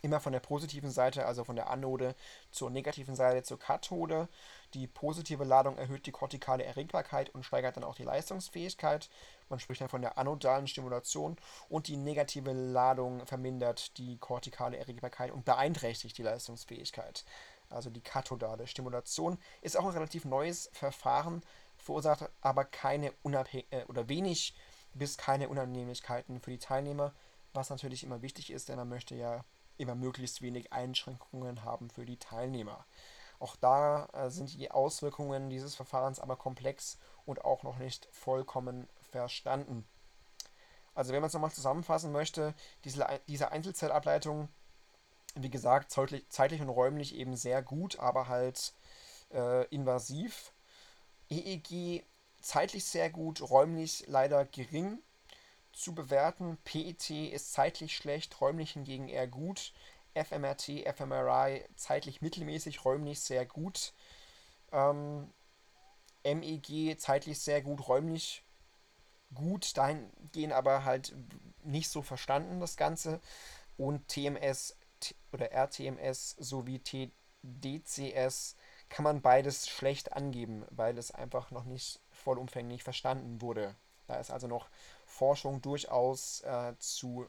immer von der positiven Seite, also von der Anode zur negativen Seite zur Kathode. Die positive Ladung erhöht die kortikale Erregbarkeit und steigert dann auch die Leistungsfähigkeit. Man spricht dann von der anodalen Stimulation und die negative Ladung vermindert die kortikale Erregbarkeit und beeinträchtigt die Leistungsfähigkeit. Also die kathodale Stimulation ist auch ein relativ neues Verfahren, verursacht aber keine unabhäng äh, oder wenig bis keine Unannehmlichkeiten für die Teilnehmer, was natürlich immer wichtig ist, denn man möchte ja immer möglichst wenig Einschränkungen haben für die Teilnehmer. Auch da äh, sind die Auswirkungen dieses Verfahrens aber komplex und auch noch nicht vollkommen verstanden. Also wenn man es nochmal zusammenfassen möchte, diese, Einzelzellableitung, wie gesagt, zeitlich und räumlich eben sehr gut, aber halt äh, invasiv. EEG zeitlich sehr gut, räumlich leider gering zu bewerten. PET ist zeitlich schlecht, räumlich hingegen eher gut. FMRT, FMRI zeitlich mittelmäßig, räumlich sehr gut. Ähm, MEG zeitlich sehr gut, räumlich gut. Dahin gehen aber halt nicht so verstanden das Ganze. Und TMS oder RTMS sowie TDCS kann man beides schlecht angeben, weil es einfach noch nicht vollumfänglich verstanden wurde. Da ist also noch Forschung durchaus äh, zu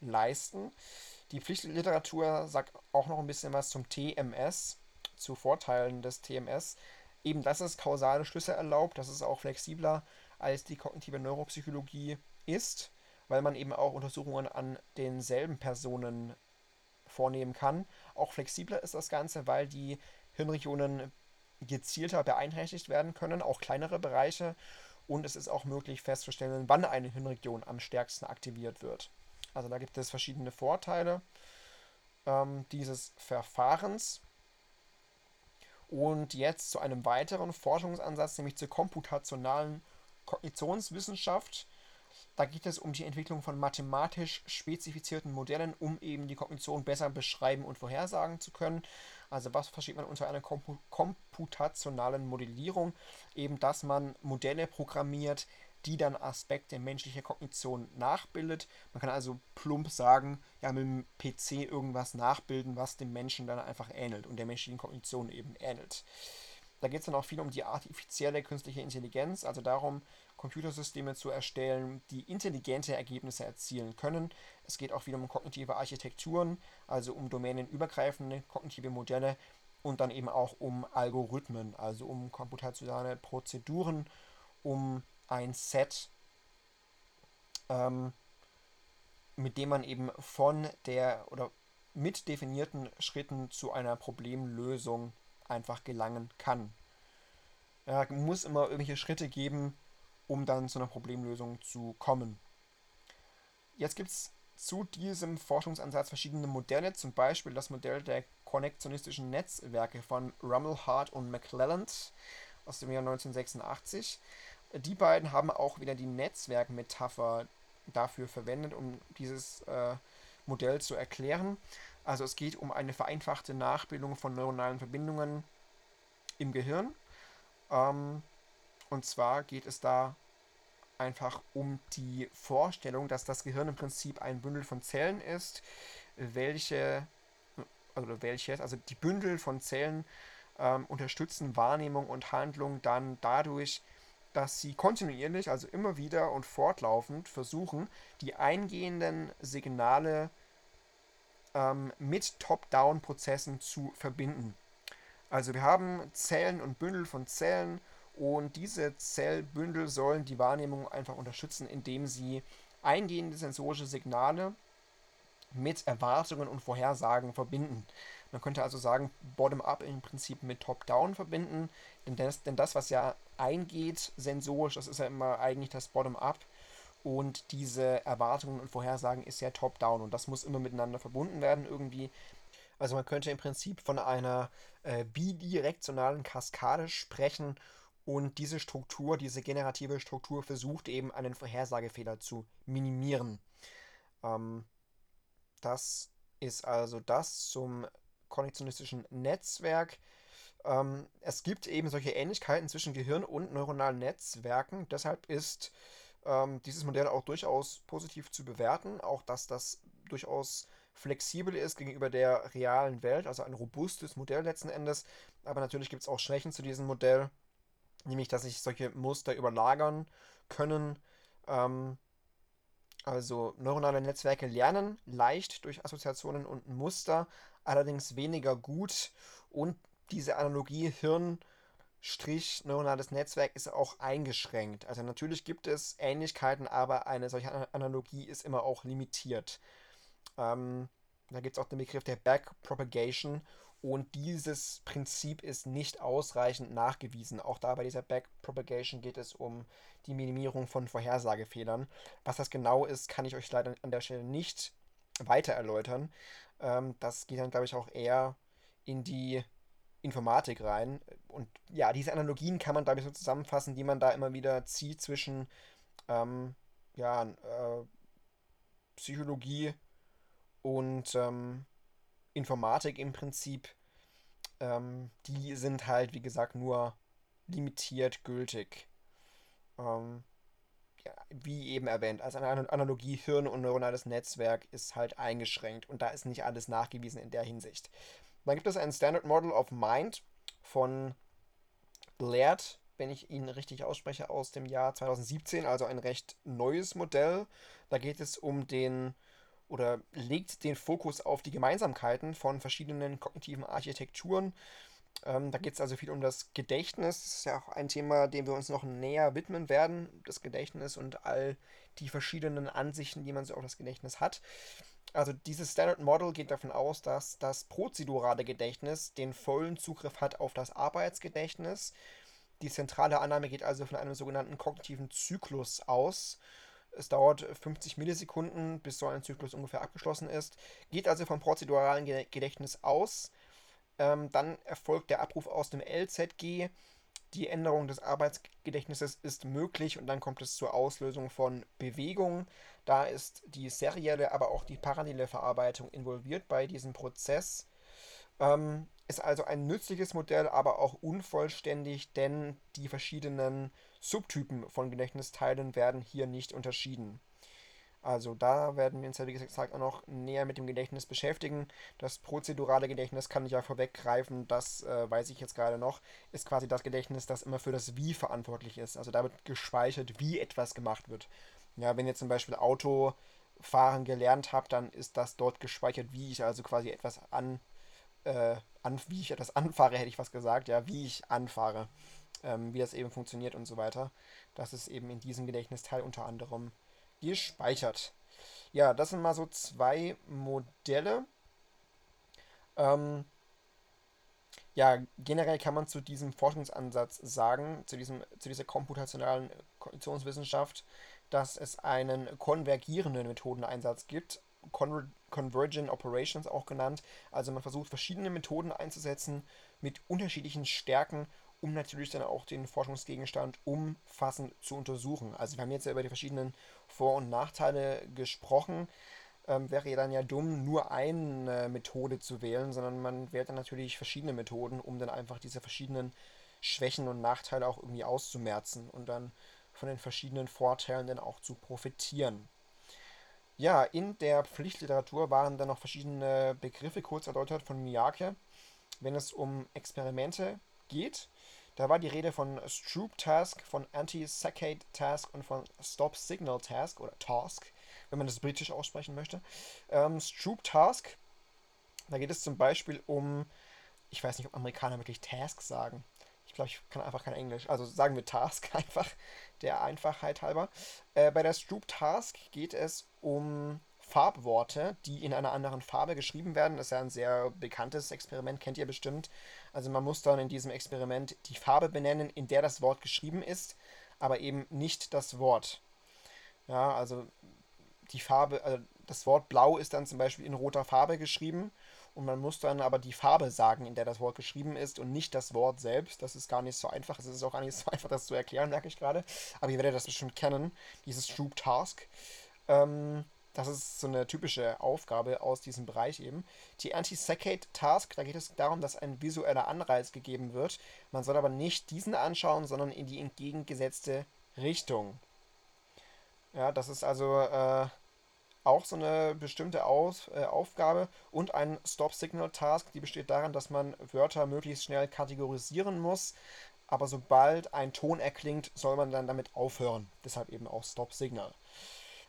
leisten. Die Pflichtliteratur sagt auch noch ein bisschen was zum TMS, zu Vorteilen des TMS. Eben, dass es kausale Schlüsse erlaubt, dass es auch flexibler als die kognitive Neuropsychologie ist, weil man eben auch Untersuchungen an denselben Personen vornehmen kann. Auch flexibler ist das Ganze, weil die Hirnregionen gezielter beeinträchtigt werden können, auch kleinere Bereiche und es ist auch möglich festzustellen, wann eine Hirnregion am stärksten aktiviert wird. Also da gibt es verschiedene Vorteile ähm, dieses Verfahrens. Und jetzt zu einem weiteren Forschungsansatz, nämlich zur komputationalen Kognitionswissenschaft. Da geht es um die Entwicklung von mathematisch spezifizierten Modellen, um eben die Kognition besser beschreiben und vorhersagen zu können. Also was versteht man unter einer komputationalen Modellierung? Eben, dass man Modelle programmiert, die dann Aspekte menschlicher Kognition nachbildet. Man kann also plump sagen, ja, mit dem PC irgendwas nachbilden, was dem Menschen dann einfach ähnelt und der menschlichen Kognition eben ähnelt. Da geht es dann auch viel um die artifizielle künstliche Intelligenz, also darum, Computersysteme zu erstellen, die intelligente Ergebnisse erzielen können. Es geht auch wieder um kognitive Architekturen, also um domänenübergreifende kognitive Modelle und dann eben auch um Algorithmen, also um computationale Prozeduren, um ein Set, ähm, mit dem man eben von der oder mit definierten Schritten zu einer Problemlösung einfach gelangen kann. Ja, muss immer irgendwelche Schritte geben, um dann zu einer Problemlösung zu kommen. Jetzt gibt es zu diesem Forschungsansatz verschiedene Modelle, zum Beispiel das Modell der konnektionistischen Netzwerke von Rummel, Hart und McClelland aus dem Jahr 1986. Die beiden haben auch wieder die Netzwerkmetapher dafür verwendet, um dieses äh, Modell zu erklären. Also es geht um eine vereinfachte Nachbildung von neuronalen Verbindungen im Gehirn. Ähm, und zwar geht es da einfach um die Vorstellung, dass das Gehirn im Prinzip ein Bündel von Zellen ist, welche, also welches, also die Bündel von Zellen ähm, unterstützen Wahrnehmung und Handlung dann dadurch, dass sie kontinuierlich, also immer wieder und fortlaufend versuchen, die eingehenden Signale ähm, mit Top-Down-Prozessen zu verbinden. Also wir haben Zellen und Bündel von Zellen und diese Zellbündel sollen die Wahrnehmung einfach unterstützen, indem sie eingehende sensorische Signale mit Erwartungen und Vorhersagen verbinden. Man könnte also sagen, Bottom-up im Prinzip mit Top-down verbinden, denn das, denn das, was ja eingeht sensorisch, das ist ja immer eigentlich das Bottom-up und diese Erwartungen und Vorhersagen ist ja Top-down und das muss immer miteinander verbunden werden irgendwie. Also man könnte im Prinzip von einer äh, bidirektionalen Kaskade sprechen und diese Struktur, diese generative Struktur versucht eben einen Vorhersagefehler zu minimieren. Ähm, das ist also das zum konnektionistischen Netzwerk. Ähm, es gibt eben solche Ähnlichkeiten zwischen Gehirn und neuronalen Netzwerken. Deshalb ist ähm, dieses Modell auch durchaus positiv zu bewerten. Auch dass das durchaus flexibel ist gegenüber der realen Welt, also ein robustes Modell letzten Endes. Aber natürlich gibt es auch Schwächen zu diesem Modell, nämlich dass sich solche Muster überlagern können. Ähm, also neuronale Netzwerke lernen leicht durch Assoziationen und Muster, allerdings weniger gut. Und diese Analogie Hirn Strich neuronales Netzwerk ist auch eingeschränkt. Also natürlich gibt es Ähnlichkeiten, aber eine solche Analogie ist immer auch limitiert. Ähm, da gibt es auch den Begriff der Backpropagation und dieses Prinzip ist nicht ausreichend nachgewiesen. Auch da bei dieser Backpropagation geht es um die Minimierung von Vorhersagefehlern. Was das genau ist, kann ich euch leider an der Stelle nicht weiter erläutern. Ähm, das geht dann, glaube ich, auch eher in die Informatik rein. Und ja, diese Analogien kann man, glaube so zusammenfassen, die man da immer wieder zieht zwischen ähm, ja, äh, Psychologie und ähm, Informatik im Prinzip, ähm, die sind halt, wie gesagt, nur limitiert gültig. Ähm, ja, wie eben erwähnt, als eine Analogie Hirn und neuronales Netzwerk ist halt eingeschränkt und da ist nicht alles nachgewiesen in der Hinsicht. Dann gibt es ein Standard Model of Mind von Laird, wenn ich ihn richtig ausspreche, aus dem Jahr 2017, also ein recht neues Modell. Da geht es um den oder legt den Fokus auf die Gemeinsamkeiten von verschiedenen kognitiven Architekturen. Ähm, da geht es also viel um das Gedächtnis. Das ist ja auch ein Thema, dem wir uns noch näher widmen werden. Das Gedächtnis und all die verschiedenen Ansichten, die man so auf das Gedächtnis hat. Also dieses Standard Model geht davon aus, dass das prozedurale Gedächtnis den vollen Zugriff hat auf das Arbeitsgedächtnis. Die zentrale Annahme geht also von einem sogenannten kognitiven Zyklus aus. Es dauert 50 Millisekunden, bis so ein Zyklus ungefähr abgeschlossen ist. Geht also vom prozeduralen Gedächtnis aus. Ähm, dann erfolgt der Abruf aus dem LZG Die Änderung des Arbeitsgedächtnisses ist möglich und dann kommt es zur Auslösung von Bewegung. Da ist die serielle, aber auch die parallele Verarbeitung involviert bei diesem Prozess. Ähm, ist also ein nützliches Modell, aber auch unvollständig, denn die verschiedenen Subtypen von Gedächtnisteilen werden hier nicht unterschieden. Also da werden wir uns ja wie gesagt auch noch näher mit dem Gedächtnis beschäftigen. Das prozedurale Gedächtnis kann ich ja vorweggreifen, das äh, weiß ich jetzt gerade noch, ist quasi das Gedächtnis, das immer für das Wie verantwortlich ist. Also da wird gespeichert, wie etwas gemacht wird. Ja, wenn ihr zum Beispiel Autofahren gelernt habt, dann ist das dort gespeichert, wie ich also quasi etwas an, äh, an wie ich etwas anfahre, hätte ich was gesagt, ja, wie ich anfahre, ähm, wie das eben funktioniert und so weiter. Das ist eben in diesem Gedächtnisteil unter anderem gespeichert. Ja, das sind mal so zwei Modelle. Ähm, ja, generell kann man zu diesem Forschungsansatz sagen, zu, diesem, zu dieser komputationalen Kognitionswissenschaft, dass es einen konvergierenden Methodeneinsatz gibt, Conver Convergent Operations auch genannt. Also man versucht verschiedene Methoden einzusetzen mit unterschiedlichen Stärken um natürlich dann auch den Forschungsgegenstand umfassend zu untersuchen. Also wir haben jetzt ja über die verschiedenen Vor- und Nachteile gesprochen. Ähm, wäre ja dann ja dumm, nur eine Methode zu wählen, sondern man wählt dann natürlich verschiedene Methoden, um dann einfach diese verschiedenen Schwächen und Nachteile auch irgendwie auszumerzen und dann von den verschiedenen Vorteilen dann auch zu profitieren. Ja, in der Pflichtliteratur waren dann noch verschiedene Begriffe kurz erläutert von Miyake, wenn es um Experimente geht. Da war die Rede von Stroop Task, von Anti-Saccade Task und von Stop Signal Task oder Task, wenn man das britisch aussprechen möchte. Ähm, Stroop Task, da geht es zum Beispiel um, ich weiß nicht, ob Amerikaner wirklich Task sagen. Ich glaube, ich kann einfach kein Englisch. Also sagen wir Task (laughs) einfach, der Einfachheit halber. Äh, bei der Stroop Task geht es um Farbworte, die in einer anderen Farbe geschrieben werden. Das ist ja ein sehr bekanntes Experiment, kennt ihr bestimmt. Also man muss dann in diesem Experiment die Farbe benennen, in der das Wort geschrieben ist, aber eben nicht das Wort. Ja, also die Farbe, also das Wort blau ist dann zum Beispiel in roter Farbe geschrieben und man muss dann aber die Farbe sagen, in der das Wort geschrieben ist und nicht das Wort selbst. Das ist gar nicht so einfach. Es ist auch gar nicht so (laughs) einfach, das zu erklären, merke ich gerade. Aber ihr werdet das bestimmt kennen, dieses Troop Task. Ähm, das ist so eine typische Aufgabe aus diesem Bereich eben. Die Anti-Saccade Task, da geht es darum, dass ein visueller Anreiz gegeben wird. Man soll aber nicht diesen anschauen, sondern in die entgegengesetzte Richtung. Ja, das ist also äh, auch so eine bestimmte Aus, äh, Aufgabe. Und ein Stop-Signal-Task, die besteht darin, dass man Wörter möglichst schnell kategorisieren muss. Aber sobald ein Ton erklingt, soll man dann damit aufhören. Deshalb eben auch Stop-Signal.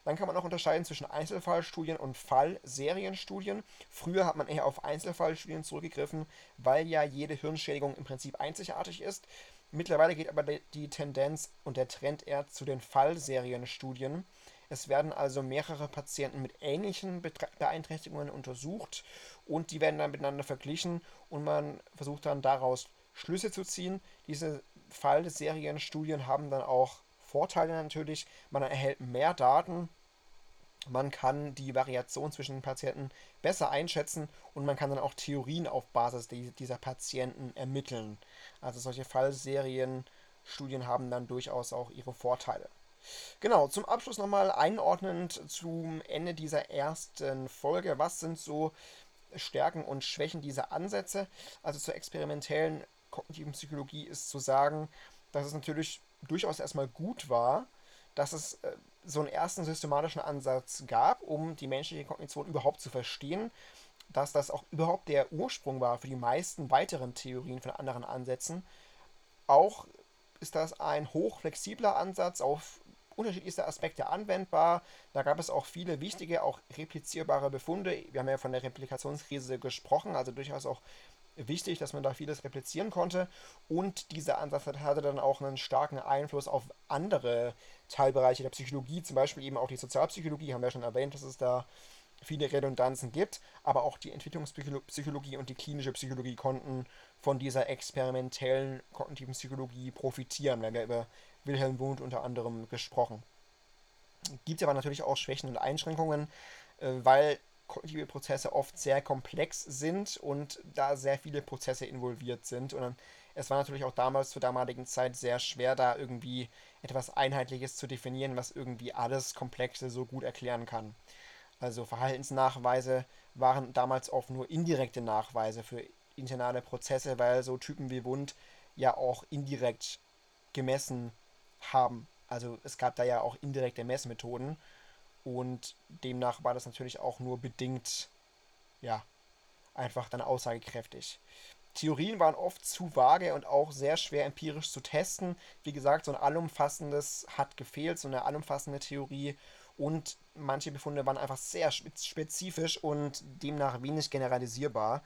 Dann kann man auch unterscheiden zwischen Einzelfallstudien und Fallserienstudien. Früher hat man eher auf Einzelfallstudien zurückgegriffen, weil ja jede Hirnschädigung im Prinzip einzigartig ist. Mittlerweile geht aber die Tendenz und der Trend eher zu den Fallserienstudien. Es werden also mehrere Patienten mit ähnlichen Beeinträchtigungen untersucht und die werden dann miteinander verglichen und man versucht dann daraus Schlüsse zu ziehen. Diese Fallserienstudien haben dann auch Vorteile natürlich. Man erhält mehr Daten, man kann die Variation zwischen den Patienten besser einschätzen und man kann dann auch Theorien auf Basis dieser Patienten ermitteln. Also solche Fallserienstudien haben dann durchaus auch ihre Vorteile. Genau, zum Abschluss nochmal einordnend zum Ende dieser ersten Folge. Was sind so Stärken und Schwächen dieser Ansätze? Also zur experimentellen kognitiven Psychologie ist zu sagen, dass es natürlich durchaus erstmal gut war, dass es äh, so einen ersten systematischen Ansatz gab, um die menschliche Kognition überhaupt zu verstehen, dass das auch überhaupt der Ursprung war für die meisten weiteren Theorien von anderen Ansätzen. Auch ist das ein hochflexibler Ansatz auf unterschiedlichste Aspekte anwendbar. Da gab es auch viele wichtige, auch replizierbare Befunde. Wir haben ja von der Replikationskrise gesprochen, also durchaus auch wichtig, dass man da vieles replizieren konnte. Und dieser Ansatz hatte dann auch einen starken Einfluss auf andere Teilbereiche der Psychologie, zum Beispiel eben auch die Sozialpsychologie, haben wir ja schon erwähnt, dass es da viele Redundanzen gibt, aber auch die Entwicklungspsychologie und die klinische Psychologie konnten von dieser experimentellen kognitiven Psychologie profitieren. Wir haben ja über Wilhelm Wundt unter anderem gesprochen. Gibt aber natürlich auch Schwächen und Einschränkungen, äh, weil kognitive Prozesse oft sehr komplex sind und da sehr viele Prozesse involviert sind. Und es war natürlich auch damals zur damaligen Zeit sehr schwer, da irgendwie etwas Einheitliches zu definieren, was irgendwie alles Komplexe so gut erklären kann. Also Verhaltensnachweise waren damals oft nur indirekte Nachweise für internale Prozesse, weil so Typen wie Wund ja auch indirekt gemessen haben. Also es gab da ja auch indirekte Messmethoden und demnach war das natürlich auch nur bedingt, ja, einfach dann aussagekräftig. Theorien waren oft zu vage und auch sehr schwer empirisch zu testen. Wie gesagt, so ein allumfassendes hat gefehlt, so eine allumfassende Theorie. Und manche Befunde waren einfach sehr spezifisch und demnach wenig generalisierbar.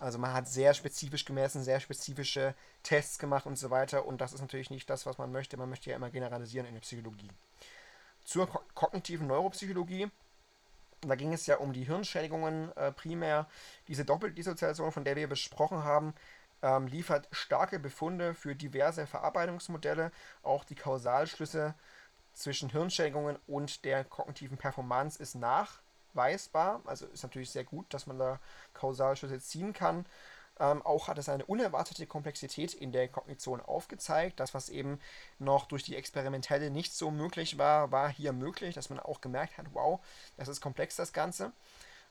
Also man hat sehr spezifisch gemessen, sehr spezifische Tests gemacht und so weiter. Und das ist natürlich nicht das, was man möchte. Man möchte ja immer generalisieren in der Psychologie. Zur ko kognitiven Neuropsychologie da ging es ja um die Hirnschädigungen äh, primär. Diese Doppeldissoziation, von der wir besprochen haben, ähm, liefert starke Befunde für diverse Verarbeitungsmodelle. Auch die Kausalschlüsse zwischen Hirnschädigungen und der kognitiven Performance ist nachweisbar. Also ist natürlich sehr gut, dass man da Kausalschlüsse ziehen kann. Ähm, auch hat es eine unerwartete Komplexität in der Kognition aufgezeigt. Das, was eben noch durch die Experimentelle nicht so möglich war, war hier möglich, dass man auch gemerkt hat, wow, das ist komplex das Ganze.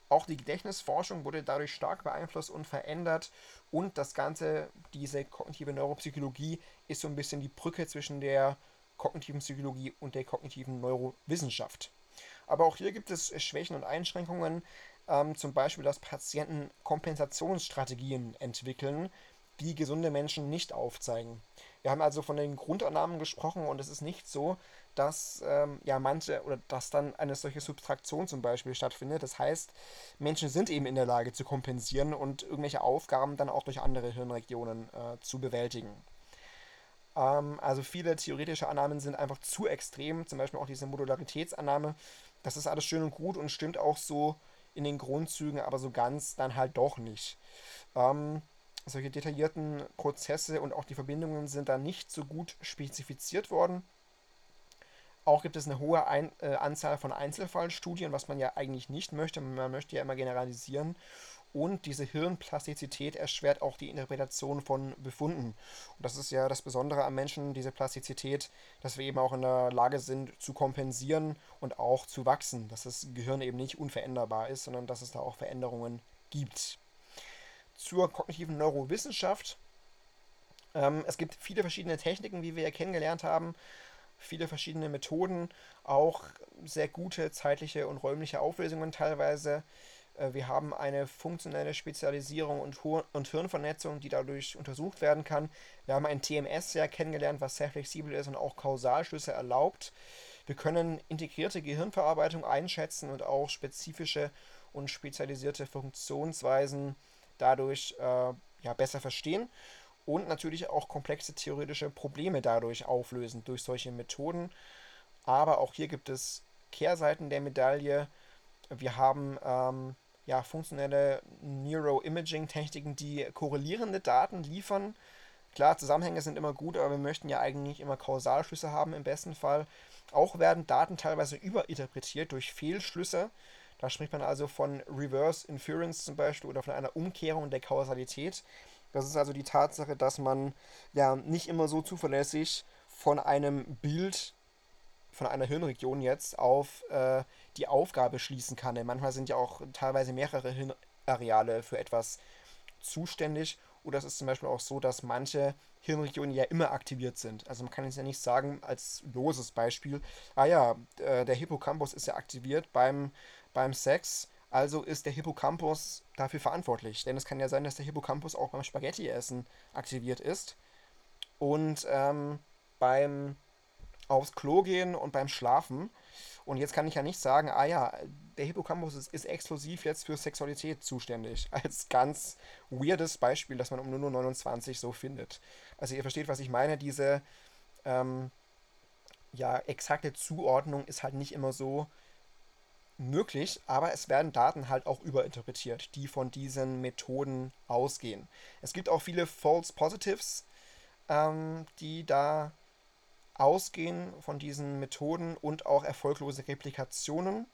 Auch die Gedächtnisforschung wurde dadurch stark beeinflusst und verändert. Und das Ganze, diese kognitive Neuropsychologie, ist so ein bisschen die Brücke zwischen der kognitiven Psychologie und der kognitiven Neurowissenschaft. Aber auch hier gibt es Schwächen und Einschränkungen ähm, zum Beispiel, dass Patienten Kompensationsstrategien entwickeln, die gesunde Menschen nicht aufzeigen. Wir haben also von den Grundannahmen gesprochen und es ist nicht so, dass ähm, ja manche oder dass dann eine solche Subtraktion zum Beispiel stattfindet. Das heißt, Menschen sind eben in der Lage zu kompensieren und irgendwelche Aufgaben dann auch durch andere Hirnregionen äh, zu bewältigen. Ähm, also viele theoretische Annahmen sind einfach zu extrem, zum Beispiel auch diese Modularitätsannahme. Das ist alles schön und gut und stimmt auch so in den Grundzügen, aber so ganz dann halt doch nicht. Ähm, solche detaillierten Prozesse und auch die Verbindungen sind da nicht so gut spezifiziert worden. Auch gibt es eine hohe Ein äh, Anzahl von Einzelfallstudien, was man ja eigentlich nicht möchte. Man möchte ja immer generalisieren. Und diese Hirnplastizität erschwert auch die Interpretation von Befunden. Und das ist ja das Besondere am Menschen, diese Plastizität, dass wir eben auch in der Lage sind zu kompensieren und auch zu wachsen. Dass das Gehirn eben nicht unveränderbar ist, sondern dass es da auch Veränderungen gibt. Zur kognitiven Neurowissenschaft. Ähm, es gibt viele verschiedene Techniken, wie wir ja kennengelernt haben viele verschiedene Methoden, auch sehr gute zeitliche und räumliche Auflösungen teilweise. Äh, wir haben eine funktionelle Spezialisierung und, und Hirnvernetzung, die dadurch untersucht werden kann. Wir haben ein TMS ja kennengelernt, was sehr flexibel ist und auch Kausalschlüsse erlaubt. Wir können integrierte Gehirnverarbeitung einschätzen und auch spezifische und spezialisierte Funktionsweisen dadurch äh, ja, besser verstehen und natürlich auch komplexe theoretische Probleme dadurch auflösen durch solche Methoden. Aber auch hier gibt es Kehrseiten der Medaille. Wir haben ähm, ja, funktionelle Neuroimaging-Techniken, die korrelierende Daten liefern. Klar, Zusammenhänge sind immer gut, aber wir möchten ja eigentlich immer Kausalschlüsse haben im besten Fall. Auch werden Daten teilweise überinterpretiert durch Fehlschlüsse. Da spricht man also von Reverse Inference zum Beispiel oder von einer Umkehrung der Kausalität. Das ist also die Tatsache, dass man ja nicht immer so zuverlässig von einem Bild von einer Hirnregion jetzt auf äh, die Aufgabe schließen kann. Denn manchmal sind ja auch teilweise mehrere Hirnareale für etwas zuständig. Oder es ist zum Beispiel auch so, dass manche Hirnregionen ja immer aktiviert sind. Also man kann jetzt ja nicht sagen, als loses Beispiel, ah ja, äh, der Hippocampus ist ja aktiviert beim, beim Sex, also ist der Hippocampus dafür verantwortlich. Denn es kann ja sein, dass der Hippocampus auch beim Spaghetti-Essen aktiviert ist. Und ähm, beim aufs Klo gehen und beim Schlafen. Und jetzt kann ich ja nicht sagen, ah ja, der Hippocampus ist, ist exklusiv jetzt für Sexualität zuständig. (laughs) Als ganz weirdes Beispiel, das man um 0.29 Uhr so findet. Also ihr versteht, was ich meine. Diese ähm, ja, exakte Zuordnung ist halt nicht immer so möglich, aber es werden Daten halt auch überinterpretiert, die von diesen Methoden ausgehen. Es gibt auch viele False Positives, ähm, die da ausgehen von diesen Methoden und auch erfolglose Replikationen.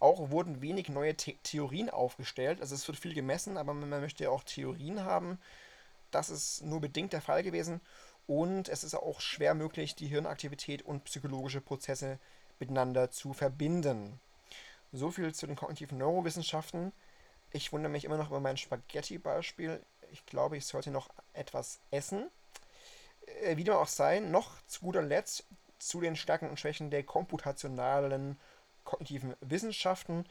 Auch wurden wenig neue The Theorien aufgestellt. Also es wird viel gemessen, aber man möchte ja auch Theorien haben. das ist nur bedingt der Fall gewesen und es ist auch schwer möglich, die Hirnaktivität und psychologische Prozesse miteinander zu verbinden. So viel zu den kognitiven Neurowissenschaften. Ich wundere mich immer noch über mein Spaghetti-Beispiel. Ich glaube, ich sollte noch etwas essen. Äh, wie dem auch sei, noch zu guter Letzt zu den Stärken und Schwächen der komputationalen kognitiven Wissenschaften.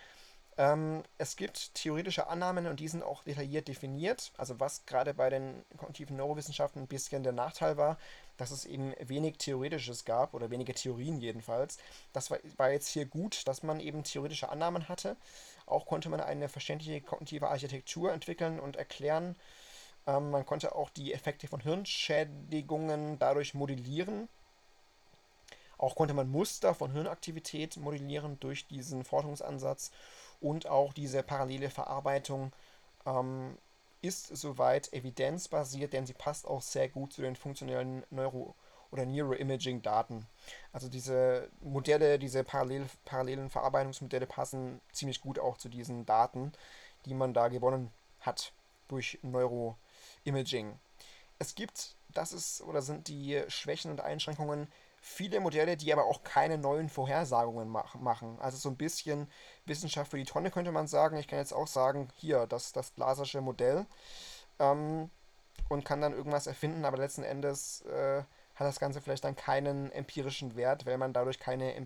Ähm, es gibt theoretische Annahmen und die sind auch detailliert definiert. Also was gerade bei den kognitiven Neurowissenschaften ein bisschen der Nachteil war, dass es eben wenig Theoretisches gab oder wenige Theorien jedenfalls. Das war, war jetzt hier gut, dass man eben theoretische Annahmen hatte. Auch konnte man eine verständliche kognitive Architektur entwickeln und erklären. Ähm, man konnte auch die Effekte von Hirnschädigungen dadurch modellieren. Auch konnte man Muster von Hirnaktivität modellieren durch diesen Forschungsansatz und auch diese parallele Verarbeitung ähm, ist soweit evidenzbasiert, denn sie passt auch sehr gut zu den funktionellen Neuro- oder Neuroimaging-Daten. Also diese Modelle, diese parallel, parallelen Verarbeitungsmodelle passen ziemlich gut auch zu diesen Daten, die man da gewonnen hat durch Neuroimaging. Es gibt, das ist oder sind die Schwächen und Einschränkungen viele Modelle, die aber auch keine neuen Vorhersagungen mach machen. Also so ein bisschen Wissenschaft für die Tonne könnte man sagen. Ich kann jetzt auch sagen, hier, das, das Glasersche Modell ähm, und kann dann irgendwas erfinden, aber letzten Endes äh, hat das Ganze vielleicht dann keinen empirischen Wert, weil man dadurch keine,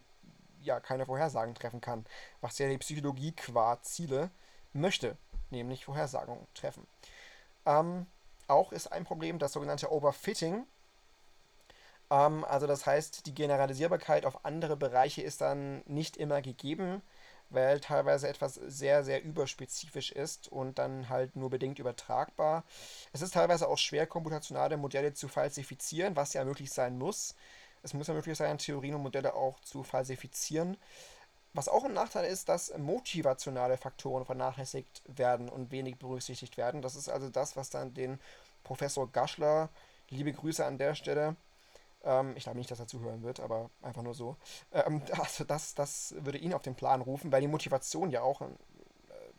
ja, keine Vorhersagen treffen kann. Was ja die Psychologie qua Ziele möchte, nämlich Vorhersagungen treffen. Ähm, auch ist ein Problem das sogenannte Overfitting ähm, also das heißt, die Generalisierbarkeit auf andere Bereiche ist dann nicht immer gegeben, weil teilweise etwas sehr, sehr überspezifisch ist und dann halt nur bedingt übertragbar. Es ist teilweise auch schwer, komputationale Modelle zu falsifizieren, was ja möglich sein muss. Es muss ja möglich sein, Theorien und Modelle auch zu falsifizieren. Was auch ein Nachteil ist, dass motivationale Faktoren vernachlässigt werden und wenig berücksichtigt werden. Das ist also das, was dann den Professor Gaschler, liebe Grüße an der Stelle, ähm, ich glaube nicht, dass er zuhören wird, aber einfach nur so. Ähm, (laughs) also das, das würde ihn auf den Plan rufen, weil die Motivation ja auch äh,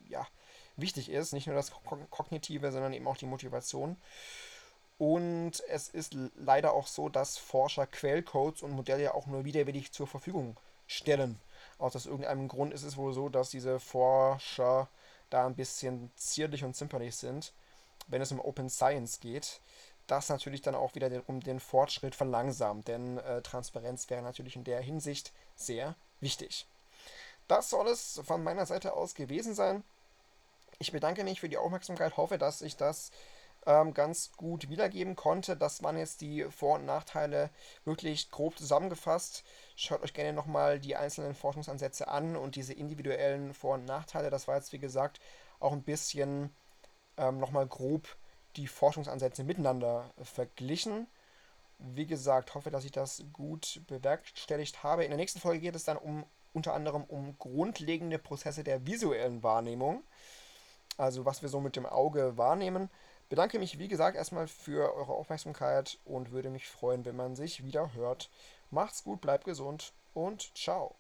ja, wichtig ist. Nicht nur das Kognitive, sondern eben auch die Motivation. Und es ist leider auch so, dass Forscher Quellcodes und Modelle ja auch nur widerwillig zur Verfügung stellen. Aus irgendeinem Grund ist es wohl so, dass diese Forscher da ein bisschen zierlich und zimperlich sind, wenn es um Open Science geht das natürlich dann auch wieder um den Fortschritt verlangsamt, denn äh, Transparenz wäre natürlich in der Hinsicht sehr wichtig. Das soll es von meiner Seite aus gewesen sein. Ich bedanke mich für die Aufmerksamkeit, hoffe, dass ich das ähm, ganz gut wiedergeben konnte. Das waren jetzt die Vor- und Nachteile wirklich grob zusammengefasst. Schaut euch gerne nochmal die einzelnen Forschungsansätze an und diese individuellen Vor- und Nachteile. Das war jetzt, wie gesagt, auch ein bisschen ähm, nochmal grob die Forschungsansätze miteinander verglichen. Wie gesagt, hoffe, dass ich das gut bewerkstelligt habe. In der nächsten Folge geht es dann um unter anderem um grundlegende Prozesse der visuellen Wahrnehmung. Also was wir so mit dem Auge wahrnehmen. Bedanke mich, wie gesagt, erstmal für eure Aufmerksamkeit und würde mich freuen, wenn man sich wieder hört. Macht's gut, bleibt gesund und ciao.